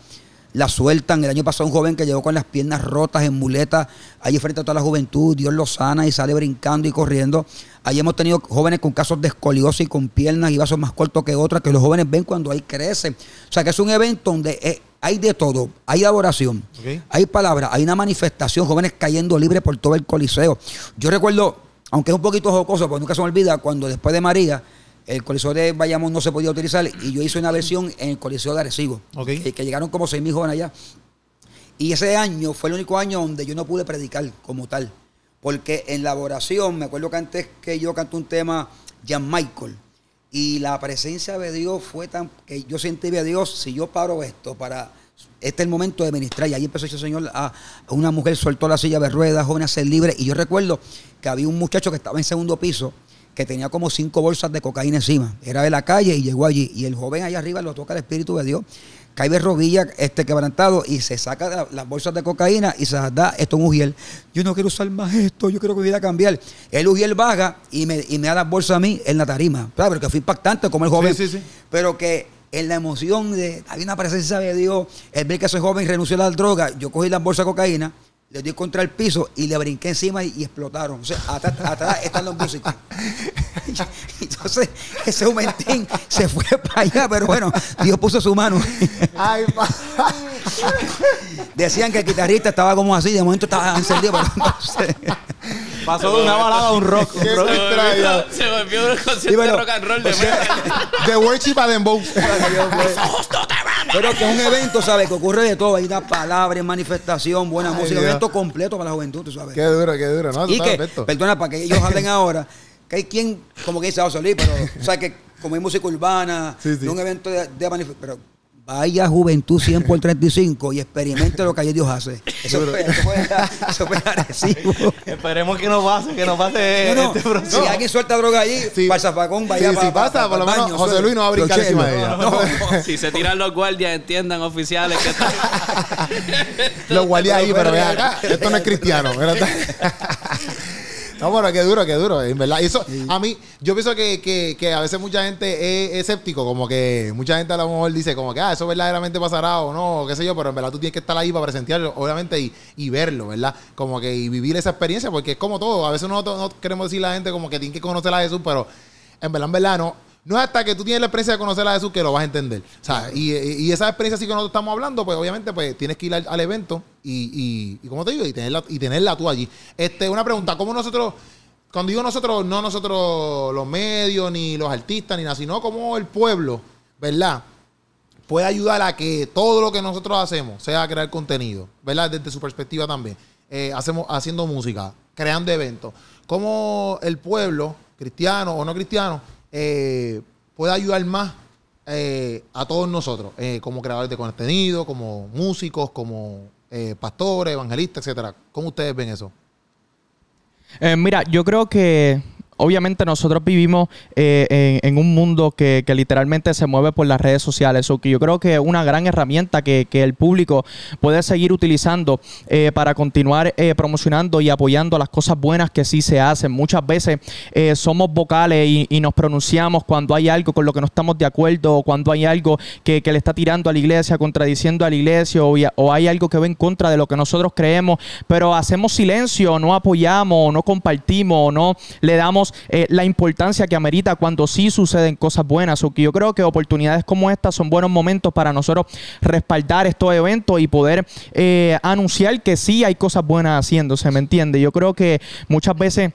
la sueltan. El año pasado un joven que llegó con las piernas rotas en muletas, allí frente a toda la juventud, Dios lo sana y sale brincando y corriendo. Allí hemos tenido jóvenes con casos de escoliosis, con piernas y vasos más cortos que otras, que los jóvenes ven cuando ahí crecen. O sea que es un evento donde eh, hay de todo. Hay adoración, Ok. hay palabras, hay una manifestación, jóvenes cayendo libres por todo el coliseo. Yo recuerdo, aunque es un poquito jocoso, porque nunca se me olvida, cuando después de María, el coliseo de Bayamón no se podía utilizar y yo hice una versión en el coliseo de Arecibo, que, que llegaron como 6 mil jóvenes allá. Y ese año fue el único año donde yo no pude predicar como tal. Porque en la oración, me acuerdo que antes que yo canté un tema, Jan Michael, y la presencia de Dios fue tan que yo sentí a Dios, si yo paro esto para este es el momento de ministrar. Y ahí empezó ese señor a, una mujer soltó la silla de ruedas, joven a ser libre. Y yo recuerdo que había un muchacho que estaba en segundo piso que tenía como cinco bolsas de cocaína encima. Era de la calle y llegó allí. Y el joven allá arriba lo toca el Espíritu de Dios. Cae de rodillas este quebrantado y se saca la- las bolsas de cocaína y se las da esto a un ujiel. Yo no quiero usar más esto, yo quiero que mi vida cambiar. El ujiel baja y me, y me da las bolsas a mí en la tarima. Claro, pero que fue impactante como el joven. Sí, sí, sí. Pero que en la emoción de había una presencia de Dios, el ver que ese joven renunció a la droga, yo cogí las bolsas de cocaína, le di contra el piso y le brinqué encima y, y explotaron. O sea, atrás, atrás están los músicos. Entonces, ese momentín se fue para allá, pero bueno, Dios puso su mano. Ay, pa- Decían que el guitarrista estaba como así, de momento estaba encendido, pero no sé. Pasó de una balada a un rock. un. Se volvió un concierto Sí, bueno, de rock and roll de De worship a dembow. Pero que es un evento, ¿sabes? Que ocurre de todo. Hay una palabra, manifestación, buena Ay, música, completo para la juventud, tú sabes. Qué duro, qué duro. No, y que, perdona, para que ellos hablen ahora, que hay quien, como que dice, va a salir, pero, o sea, que como hay música urbana, Sí, sí. de un evento de, de manifestación, pero vaya juventud 100 por 35 y experimente lo que allí Dios hace. Eso fue, eso fue, eso fue agresivo. Esperemos que no pase, que no pase No, no, este proceso. si alguien suelta droga allí, Sí. para el zafacón, vaya Sí, para, si pasa, por lo menos José Luis no va a brincar encima de ella. No, Si se tiran los guardias, entiendan, oficiales, que está... Los guardias ahí, pero ve acá, esto no es cristiano. No, bueno, qué duro, qué duro, en verdad. Y eso, a mí, yo pienso que, que, que a veces mucha gente es escéptico, como que mucha gente a lo mejor dice como que, ah, eso verdaderamente pasará o no, o qué sé yo, pero en verdad tú tienes que estar ahí para presenciarlo, obviamente, y, y verlo, ¿verdad? Como que y vivir esa experiencia, porque es como todo. A veces nosotros no queremos decirle a la gente como que tiene que conocer a Jesús, pero en verdad, en verdad, no. No es hasta que tú tienes la experiencia de conocer a Jesús que lo vas a entender. O sea, y, y esa experiencia sí que nosotros estamos hablando, pues obviamente pues tienes que ir al, al evento y, y, y como te digo, y tenerla, y tenerla tú allí. Este, una pregunta, ¿cómo nosotros, cuando digo nosotros, no nosotros los medios, ni los artistas, ni nada, sino como el pueblo, ¿verdad? Puede ayudar a que todo lo que nosotros hacemos sea crear contenido, ¿verdad? Desde su perspectiva también. Eh, hacemos, haciendo música, creando eventos. ¿Cómo el pueblo, cristiano o no cristiano, eh, puede ayudar más eh, a todos nosotros, eh, como creadores de contenido, como músicos, como eh, pastores, evangelistas, etcétera? ¿Cómo ustedes ven eso? Mira, yo creo que obviamente nosotros vivimos eh, en, un mundo que, literalmente se mueve por las redes sociales. o que yo creo que es una gran herramienta que, el público puede seguir utilizando eh, para continuar eh, promocionando y apoyando las cosas buenas que sí se hacen. Muchas veces eh, somos vocales y, nos pronunciamos cuando hay algo con lo que no estamos de acuerdo o cuando hay algo que, le está tirando a la iglesia, contradiciendo a la iglesia o, o hay algo que va en contra de lo que nosotros creemos, pero hacemos silencio, no apoyamos, no compartimos, no le damos eh, la importancia que amerita cuando sí suceden cosas buenas. O que yo creo que oportunidades como estas son buenos momentos para nosotros respaldar estos eventos y poder eh, anunciar que sí hay cosas buenas haciéndose, ¿me entiende? Yo creo que muchas veces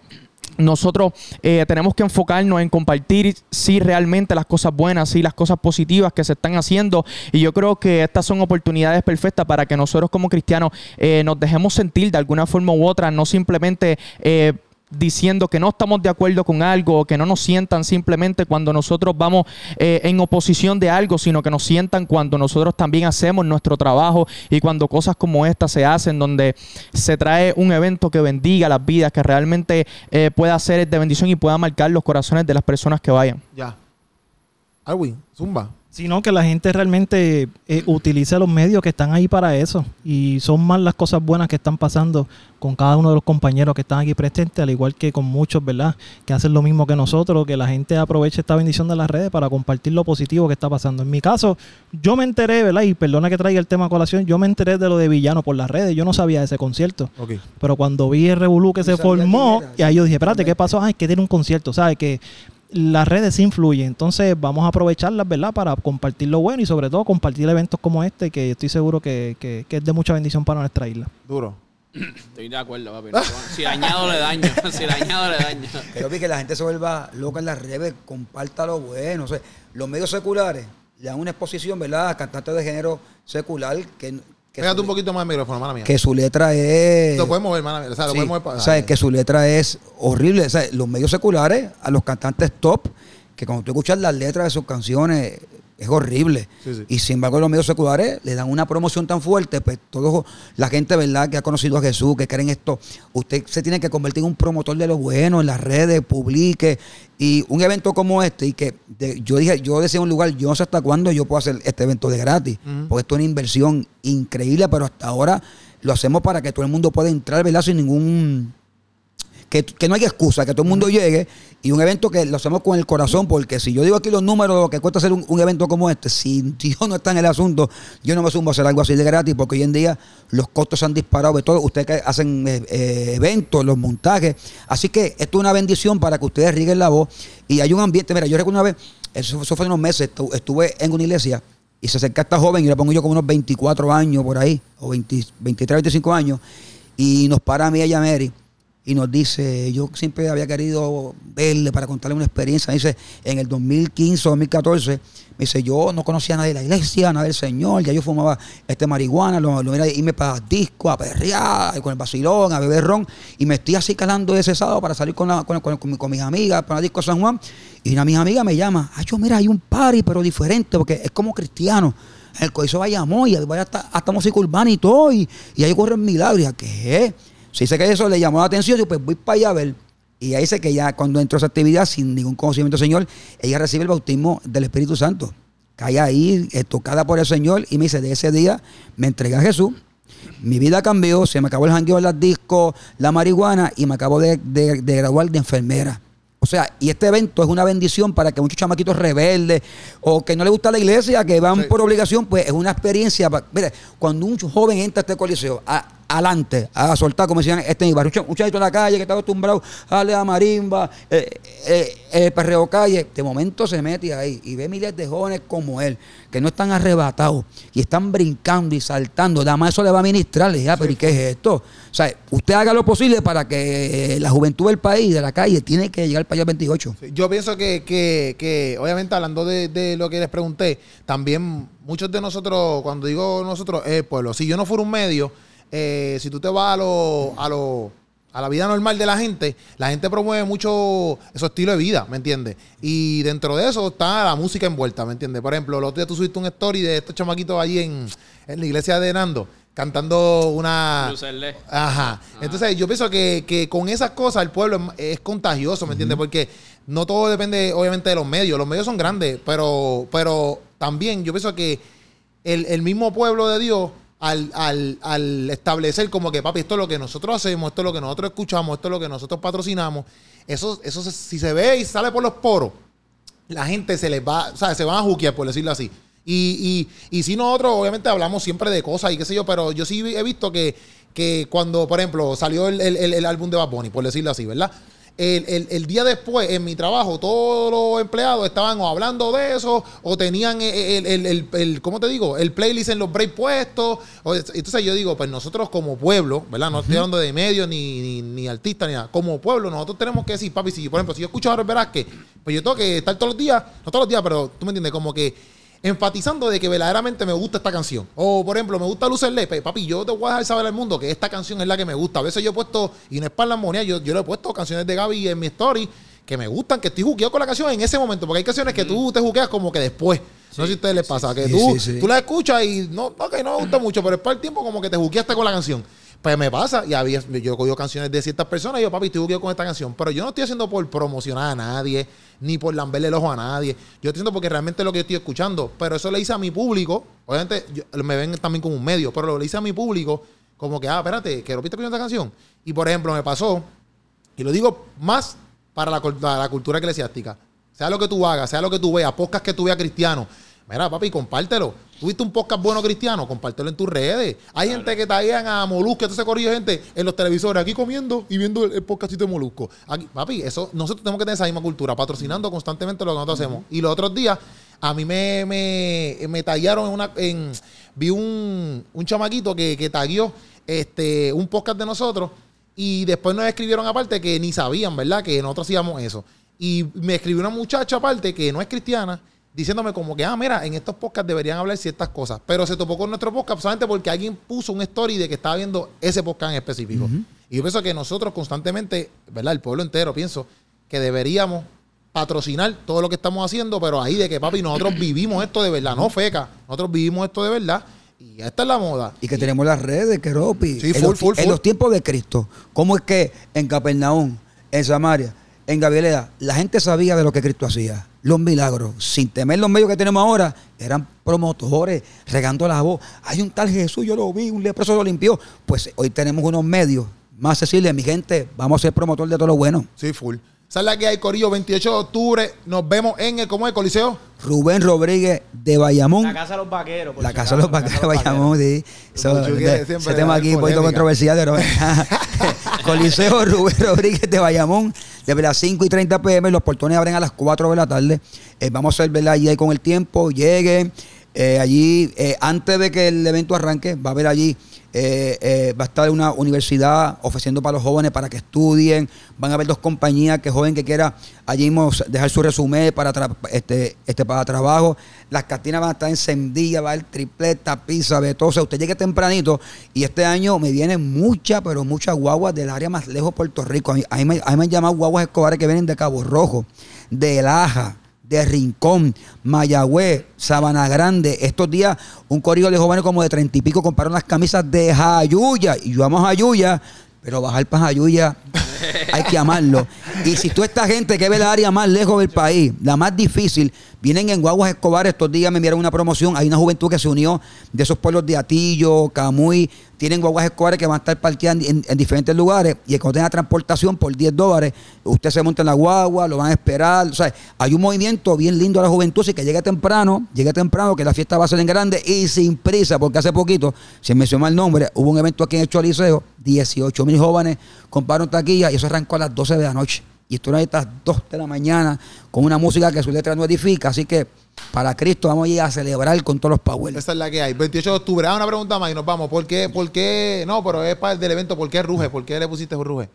nosotros eh, tenemos que enfocarnos en compartir sí realmente las cosas buenas, sí las cosas positivas que se están haciendo y yo creo que estas son oportunidades perfectas para que nosotros como cristianos nos dejemos sentir de alguna forma u otra, no simplemente... diciendo que no estamos de acuerdo con algo o que no nos sientan simplemente cuando nosotros vamos eh, en oposición de algo, sino que nos sientan cuando nosotros también hacemos nuestro trabajo y cuando cosas como esta se hacen, donde se trae un evento que bendiga las vidas, que realmente eh, pueda ser de bendición y pueda marcar los corazones de las personas que vayan. Ya. Alwin, zumba. Sino que la gente realmente eh, utilice los medios que están ahí para eso. Y son más las cosas buenas que están pasando con cada uno de los compañeros que están aquí presentes, al igual que con muchos, ¿verdad? Que hacen lo mismo que nosotros, que la gente aproveche esta bendición de las redes para compartir lo positivo que está pasando. En mi caso, yo me enteré, ¿verdad? Y perdona que traiga el tema a colación, yo me enteré de lo de Villano por las redes. Yo no sabía de ese concierto. Pero cuando vi el Revolú que se formó, y ahí yo dije, espérate, ¿qué pasó? Ay, que tiene un concierto, ¿sabes? Que las redes sí influyen. Entonces vamos a aprovecharlas, ¿verdad? Para compartir lo bueno y sobre todo compartir eventos como este, que estoy seguro que, que- que es de mucha bendición para nuestra isla. Duro. Estoy de acuerdo, papi. Si dañado le daño. Si dañado le daño. Creo que la gente se vuelva loca en las redes, comparta lo bueno. O sea, los medios seculares le dan una exposición, ¿verdad? A cantantes de género secular que, Pégate su, un poquito más el micrófono, mala mía. que su letra es... Lo podemos ver, mala mía. O sea, lo Sí, podemos ver. para- o sea, que su letra es horrible. O sea, los medios seculares, a los cantantes top, que cuando tú escuchas las letras de sus canciones, es horrible. Sí, sí. Y sin embargo, los medios seculares le dan una promoción tan fuerte, pues todo la gente, ¿verdad?, que ha conocido a Jesús, que creen esto, usted se tiene que convertir en un promotor de lo bueno en las redes, publique. Y un evento como este, y que de- yo dije, yo decía un lugar, yo no sé hasta cuándo yo puedo hacer este evento de gratis, porque esto es una inversión increíble, pero hasta ahora lo hacemos para que todo el mundo pueda entrar, ¿verdad?, sin ningún que, que no hay excusa, que todo el mundo llegue y un evento que lo hacemos con el corazón, porque si yo digo aquí los números de lo que cuesta hacer un, un evento como este, si Dios no está en el asunto, yo no me sumo a hacer algo así de gratis, porque hoy en día los costos se han disparado de todo. Ustedes que hacen eh, eh, eventos, los montajes. Así que esto es una bendición para que ustedes rieguen la voz y hay un ambiente. Mira, yo recuerdo una vez, eso, eso fue hace unos meses, estu- estuve en una iglesia y se acerca esta joven y le pongo yo como unos 24 años por ahí, o 20 23, 25 años, y nos para a mí y a ella Mary y nos dice, yo siempre había querido verle para contarle una experiencia. Dice, en el 2015 o 2014, me dice, yo no conocía a nadie de la iglesia, nada del Señor, ya yo fumaba este marihuana, lo, lo era irme para disco, a perrear, con el vacilón, a beber ron, y me estoy así calando ese sábado para salir con, la- con, con- con- con mis amigas para la disco San Juan, y una de mis amigas me llama, ay, yo mira, hay un party, pero diferente, porque es como cristiano. El coiso Bayamón y vaya hasta, hasta música urbana y todo, y, y ahí ocurren milagros. ¿qué Si dice que eso le llamó la atención, yo pues voy para allá a ver. Y ahí dice que ya cuando entró a esa actividad, sin ningún conocimiento del Señor, ella recibe el bautismo del Espíritu Santo. Cae ahí, eh, tocada por el Señor, y me dice, de ese día me entregué a Jesús. Mi vida cambió, se me acabó el jangueo en las discos, la marihuana, y me acabo de, de- de graduar de enfermera. O sea, y este evento es una bendición para que muchos chamaquitos rebeldes o que no les gusta la iglesia, que van Sí. por obligación, pues es una experiencia. Mire, cuando un joven entra a este coliseo, a- adelante, a soltar, como decían este barrio, un chavito en la calle que está acostumbrado a darle a marimba, eh, eh, eh, perreo calle, de momento se mete ahí y ve miles de jóvenes como él, que no están arrebatados y están brincando y saltando. Nada más eso le va a ministrar. Le dije, ah, pero ¿y qué es esto? O sea, usted haga lo posible para que la juventud del país, de la calle, tiene que llegar para allá al 28. Sí, Yo pienso que, que, que obviamente, hablando de, de lo que les pregunté, también muchos de nosotros, cuando digo nosotros, es el pueblo. Si yo no fuera un medio, eh, si tú te vas a lo, a lo a la vida normal de la gente, la gente promueve mucho su estilo de vida, ¿me entiendes? Y dentro de eso está la música envuelta, ¿me entiendes? Por ejemplo, el otro día tú subiste un story de estos chamaquitos allí en, en la iglesia de Nando, cantando una... Lucerle. Ajá. Entonces, yo pienso que, que con esas cosas el pueblo es, es contagioso, ¿me entiendes? Porque no todo depende, obviamente, de los medios. Los medios son grandes, pero, pero también yo pienso que el, el mismo pueblo de Dios, al, al, al establecer como que, papi, esto es lo que nosotros hacemos, esto es lo que nosotros escuchamos, esto es lo que nosotros patrocinamos, eso, eso se- si se ve y sale por los poros, la gente se les va, o sea, se van a juquear, por decirlo así. Y, y, y si nosotros, obviamente, hablamos siempre de cosas y qué sé yo, pero yo sí he visto que, que cuando, por ejemplo, salió el, el- el- el álbum de Bad Bunny, por decirlo así, ¿verdad? El, el- el día después, en mi trabajo, todos los empleados estaban o hablando de eso, o tenían el, el, el- el- ¿cómo te digo? El playlist en los breaks puestos. o- entonces yo digo, pues nosotros como pueblo, ¿verdad? No estoy hablando de medios, ni, ni, ni artistas, ni nada. Como pueblo, nosotros tenemos que decir, papi, si, por ejemplo, si yo escucho a Robert Velázquez, pues yo tengo que estar todos los días, no todos los días, pero tú me entiendes, como que enfatizando de que verdaderamente me gusta esta canción. O, por ejemplo, me gusta Lucer Lepe. Papi, yo te voy a dejar saber al mundo que esta canción es la que me gusta. A veces yo he puesto, y no es para la armonía, yo, yo le he puesto canciones de Gaby en mi story que me gustan, que estoy juqueado con la canción en ese momento. Porque hay canciones que tú te juqueas como que después. no sé si a ustedes les pasa. Que sí, tú, tú la escuchas y no, ok, no me gusta mucho, pero es para el tiempo como que te juqueaste con la canción. Pues me pasa, y había, yo cogido canciones de ciertas personas y yo, papi, estoy juqueado con esta canción. Pero yo no estoy haciendo por promocionar a nadie, ni por lamberle el ojo a nadie. Yo entiendo porque realmente es lo que yo estoy escuchando, pero eso le hice a mi público. Obviamente yo- me ven también como un medio, pero lo hice a mi público como que, ah, espérate, viste escuchando esta canción. Y por ejemplo, me pasó, y lo digo más para la- la cultura eclesiástica. Sea lo que tú hagas, sea lo que tú veas, podcast que tú veas cristiano. Mira, papi, compártelo. ¿Tuviste un podcast bueno cristiano? Compártelo en tus redes. Hay gente que taguean a Molusco, entonces corrió gente en los televisores, aquí comiendo y viendo el, el podcastito de Molusco. Aquí, papi, eso, nosotros tenemos que tener esa misma cultura, patrocinando constantemente lo que nosotros hacemos. Y los otros días, a mí me, me, me taguearon en una. En, vi un, un chamaquito que, que tagueó este, un podcast de nosotros y después nos escribieron aparte que ni sabían, ¿verdad? Que nosotros hacíamos eso. Y me escribió una muchacha aparte que no es cristiana, diciéndome como que, ah, mira, en estos podcasts deberían hablar ciertas cosas. Pero se topó con nuestro podcast solamente porque alguien puso un story de que estaba viendo ese podcast en específico. Y yo pienso que nosotros constantemente, ¿verdad? El pueblo entero, pienso que deberíamos patrocinar todo lo que estamos haciendo, pero ahí de que, papi, nosotros vivimos esto de verdad, no feca. Nosotros vivimos esto de verdad y esta es la moda. Y que tenemos las redes, que Ropi. Sí, en, full, los, full, en los tiempos de Cristo, ¿cómo es que en Capernaum, en Samaria, en Galilea, la gente sabía de lo que Cristo hacía? Los milagros, sin temer los medios que tenemos ahora, eran promotores, regando la voz. Hay un tal Jesús, yo lo vi, un leproso lo limpió. Pues hoy tenemos unos medios más accesibles. Mi gente, vamos a ser promotor de todo lo bueno. Sí, full. ¿Sabes la que hay, Corillo? 28 de octubre. Nos vemos en el, ¿cómo es? Coliseo. Rubén Rodríguez de Bayamón. La casa de los vaqueros. por La casa de los vaqueros de Bayamón, sí. De- ese tema aquí un poquito controversial, pero Coliseo Rubén Rodríguez de Bayamón, desde las 5 y 30 pm, los portones abren a las 4 de la tarde. Eh, vamos a hacer, ¿verdad? Allí ahí con el tiempo, lleguen. Eh, allí, eh, antes de que el evento arranque, va a haber allí, eh, va a estar una universidad ofreciendo para los jóvenes para que estudien. Van a haber dos compañías que joven que quiera allí mismo dejar su resumen para, este, este, para trabajo. Las cartinas van a estar encendidas, va a haber tripleta, pizza, betosa. Usted llegue tempranito y este año me vienen muchas, pero muchas guaguas del área más lejos de Puerto Rico. A mí, me, me han llamado guaguas escolares que vienen de Cabo Rojo, de Laja, de Rincón, Mayagüez, Sabana Grande. Estos días, un corrido de jóvenes como de treinta y pico compraron las camisas de Jayuya. Y yo amo Jayuya, pero bajar para Jayuya hay que amarlo. Y si tú esta gente que ve el área más lejos del país, la más difícil, vienen en Guaguas Escobar, estos días me enviaron una promoción, hay una juventud que se unió de esos pueblos de Atillo, Camuy, tienen Guaguas Escobar que van a estar parqueando en, en diferentes lugares y cuando tenga transportación por 10 dólares, usted se monta en la guagua, lo van a esperar, o hay un movimiento bien lindo a la juventud, así que llegue temprano, llegue temprano, que la fiesta va a ser en grande y sin prisa, porque hace poquito, se mencionó el nombre, hubo un evento aquí en el Choliseo, 18 mil jóvenes compraron taquilla y eso arrancó a las 12 de la noche. Y hasta las 2 de la mañana con una música que su letra no edifica. Así que para Cristo vamos a ir a celebrar con todos los power. Esa es la que hay. 28 de octubre. Ah, una pregunta más y nos vamos. ¿Por qué? ¿Por qué? No, pero es para el del evento. ¿Por qué ruge? ¿Por qué le pusiste ruge?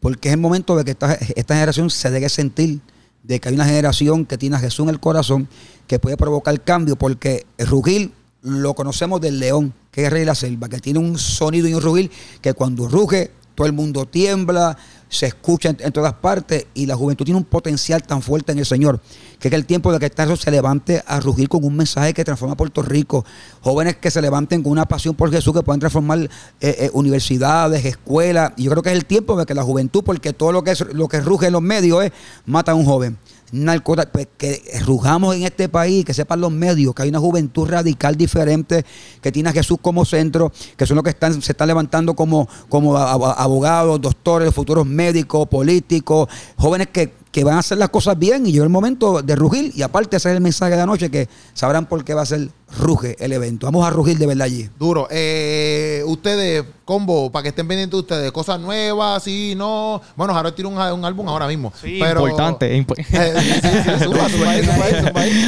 Porque es el momento de que esta, esta generación se deje sentir de que hay una generación que tiene a Jesús en el corazón que puede provocar cambio. Porque rugir lo conocemos del león, que es el rey de la selva, que tiene un sonido y un rugir que cuando ruge todo el mundo tiembla, se escucha en, todas partes y la juventud tiene un potencial tan fuerte en el Señor que es el tiempo de que esta se levante a rugir con un mensaje que transforma a Puerto Rico. Jóvenes que se levanten con una pasión por Jesús que pueden transformar eh, eh, universidades, escuelas. Y yo creo que es el tiempo de que la juventud, porque todo lo que es, lo que ruge en los medios mata a un joven. Narcota- pues, que rujamos en este país, que sepan los medios, que hay una juventud radical diferente, que tiene a Jesús como centro, que son los que están, se están levantando como, como abogados, doctores, futuros médicos, políticos, jóvenes que, que van a hacer las cosas bien y llegó el momento de rugir. Y aparte ese es el mensaje de la noche que sabrán por qué va a ser ruge el evento. Vamos a rugir de verdad allí. Duro. Eh, ustedes, combo, para que estén pendientes ustedes, cosas nuevas, sí, no. Bueno, Harold tiene un, un álbum ahora mismo. Sí, pero, importante.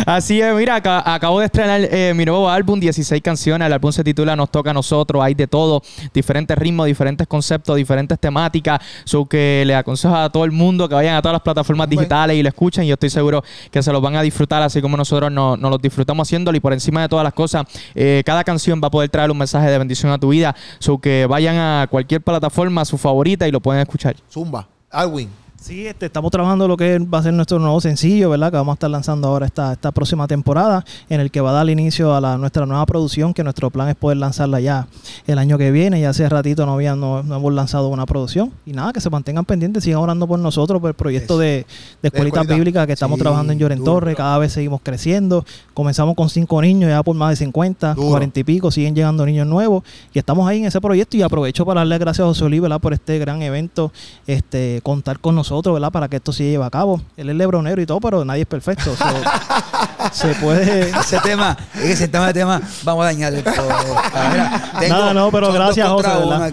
Así es, mira, aca- acabo de estrenar eh, mi nuevo álbum, 16 canciones. El álbum se titula Nos toca a nosotros. Hay de todo, diferentes ritmos, diferentes conceptos, diferentes temáticas. So que le aconsejo a todo el mundo que vayan a todas las plataformas digitales y lo escuchen. Y yo estoy seguro que se los van a disfrutar, así como nosotros nos, nos los disfrutamos haciéndolo. Y por encima de todas las cosas, eh, cada canción va a poder traer un mensaje de bendición a tu vida. So que vayan a cualquier plataforma, su favorita, y lo pueden escuchar. Zumba. Alwin. Sí, este, estamos trabajando lo que va a ser nuestro nuevo sencillo, ¿verdad? Que vamos a estar lanzando ahora esta, esta próxima temporada, en el que va a dar inicio a la, nuestra nueva producción, que nuestro plan es poder lanzarla ya el año que viene. Ya hace ratito no, había, no, no hemos lanzado una producción. Y nada, que se mantengan pendientes, sigan orando por nosotros, por el proyecto Eso. de, de escuelitas escuelita. bíblicas que estamos Sí, trabajando en Lloren duro. Torre. Cada vez seguimos creciendo. Comenzamos con cinco niños, ya por más de 50, Duro. 40 y pico, siguen llegando niños nuevos. Y estamos ahí en ese proyecto y aprovecho para darle gracias a José ¿verdad? Por este gran evento, este, contar con nosotros, ¿verdad? Para que esto se lleve a cabo. Él es lebronero y todo, pero nadie es perfecto. So, se puede... Ese tema, ese tema, tema, vamos a dañar. Mira, tengo- Nada, no, pero gracias, José, ¿verdad?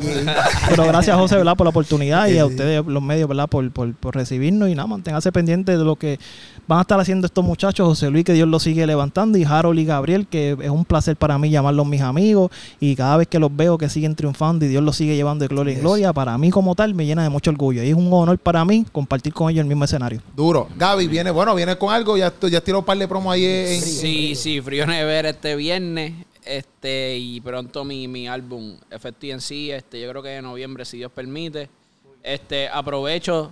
Pero gracias, José, ¿verdad? Por la oportunidad y a ustedes, los medios, ¿verdad? Por, por, por recibirnos y nada, manténganse pendientes de lo que van a estar haciendo estos muchachos. José Luis, que Dios los sigue levantando, y Harold y Gabriel, que es un placer para mí llamarlos mis amigos. Y cada vez que los veo que siguen triunfando y Dios los sigue llevando de gloria en Yes. gloria, para mí como tal me llena de mucho orgullo. Y es un honor para mí compartir con ellos el mismo escenario. Duro. Gaby, viene, bueno, viene con algo. Ya, ya tiró un par de promos ahí en. Sí, sí, Frío Never este viernes. Este, y pronto mi, mi álbum FTNC, este, yo creo que en noviembre, si Dios permite. Este, aprovecho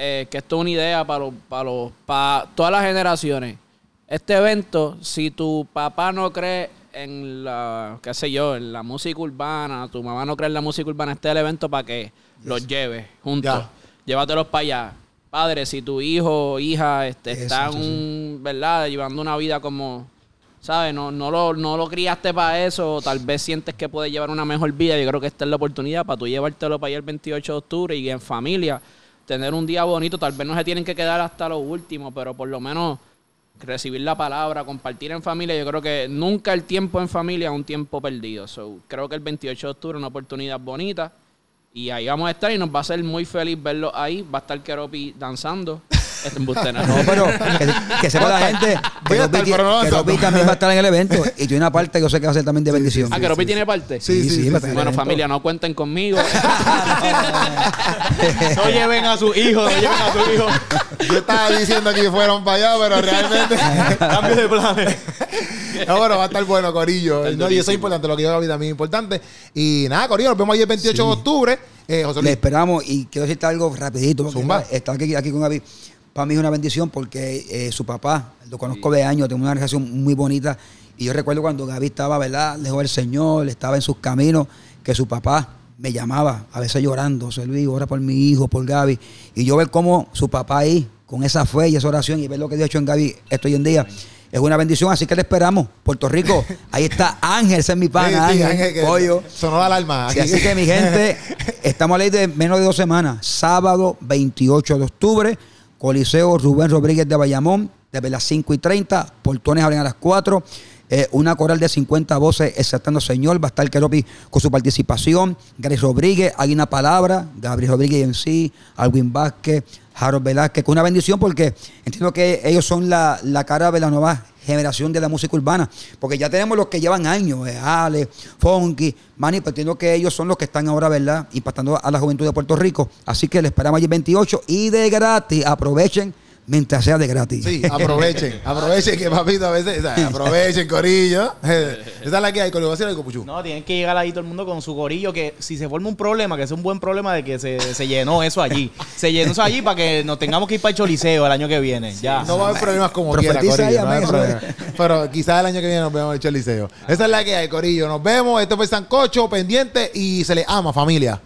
eh, que esto es una idea para los, para los, para todas las generaciones. Este evento, si tu papá no cree en la, qué sé yo, en la música urbana, tu mamá no cree en la música urbana, este es el evento para que los lleves juntos. Ya. Llévatelos para allá. Padre, si tu hijo o hija este, Eso, está en sí, un, ¿verdad? llevando una vida como, ¿sabes? No, no, lo, no lo criaste para eso, o tal vez sientes que puedes llevar una mejor vida. Yo creo que esta es la oportunidad para tú llevártelo para allá el 28 de octubre y en familia tener un día bonito. Tal vez no se tienen que quedar hasta lo último, pero por lo menos recibir la palabra, compartir en familia. Yo creo que nunca el tiempo en familia es un tiempo perdido. So, creo que el 28 de octubre es una oportunidad bonita. Y ahí vamos a estar y nos va a hacer muy feliz verlo ahí. Va a estar Keropi danzando. No. Pero que, que sepa la gente Voy que a estar, Ropi, pero no que. Ropi también va a estar en el evento y tiene una parte que yo sé que va a ser también de bendición. Ah, Keropi tiene parte. Sí, sí, a Bueno, familia, no cuenten conmigo. No lleven a su hijo, no lleven a su hijo. Yo estaba diciendo que fueron para allá, pero realmente. Cambio de planes. No, bueno, va a estar bueno, Corillo. No, y eso es importante, lo que yo Gaby también es importante. Y nada, Corillo, nos vemos ahí el 28 de octubre. Eh, José Le esperamos y quiero decirte algo rapidito. Porque Zumba. estar aquí, aquí con Gaby, para mí es una bendición porque eh, su papá, lo conozco de años, tengo una relación muy bonita. Y yo recuerdo cuando Gaby estaba, ¿verdad? Lejos del Señor, estaba en sus caminos, que su papá me llamaba, a veces llorando, Luis, ora por mi hijo, por Gaby. Y yo ver cómo su papá ahí, con esa fe y esa oración, y ver lo que Dios ha hecho en Gaby esto hoy en día, es una bendición. Así que le esperamos. Puerto Rico, ahí está Ángel, ese es mi pana, Sí, sí, Ángel, pollo. Sonó la alarma. Sí, así que mi gente, estamos a ley de menos de dos semanas. Sábado 28 de octubre, Coliseo Rubén Rodríguez de Bayamón, desde las 5 y 30, portones abren a las 4. eh, una coral de 50 voces exaltando Señor. Va a estar Keropi con su participación. Gary Rodríguez, hay una palabra. Gabriel Rodríguez en sí, Alwin Vázquez, Harold Velázquez, con una bendición porque entiendo que ellos son la, la cara de la nueva generación de la música urbana. Porque ya tenemos los que llevan años, eh, Ale, Funky, Manny, pero entiendo que ellos son los que están ahora, ¿verdad? Impactando a la juventud de Puerto Rico. Así que les esperamos allí el 28 y de gratis. Aprovechen mientras sea de gratis. Sí, aprovechen. aprovechen que papito a veces. o sea, aprovechen, Corillo. Esa es la que hay, Corillo. ¿Va a decir algo, Puchu? No, tienen que llegar ahí todo el mundo con su gorillo, que si se forma un problema, que sea un buen problema de que se, se llenó eso allí. Se llenó eso allí para que nos tengamos que ir para el Choliseo el año que viene. Ya. No va a haber problemas como quiera, Corillo. ahí, no hay amén, problema. Pero quizás el año que viene nos vemos en el Choliseo. Esa es la que hay, Corillo. Nos vemos. Esto fue Sancocho, pendiente y se le ama, familia.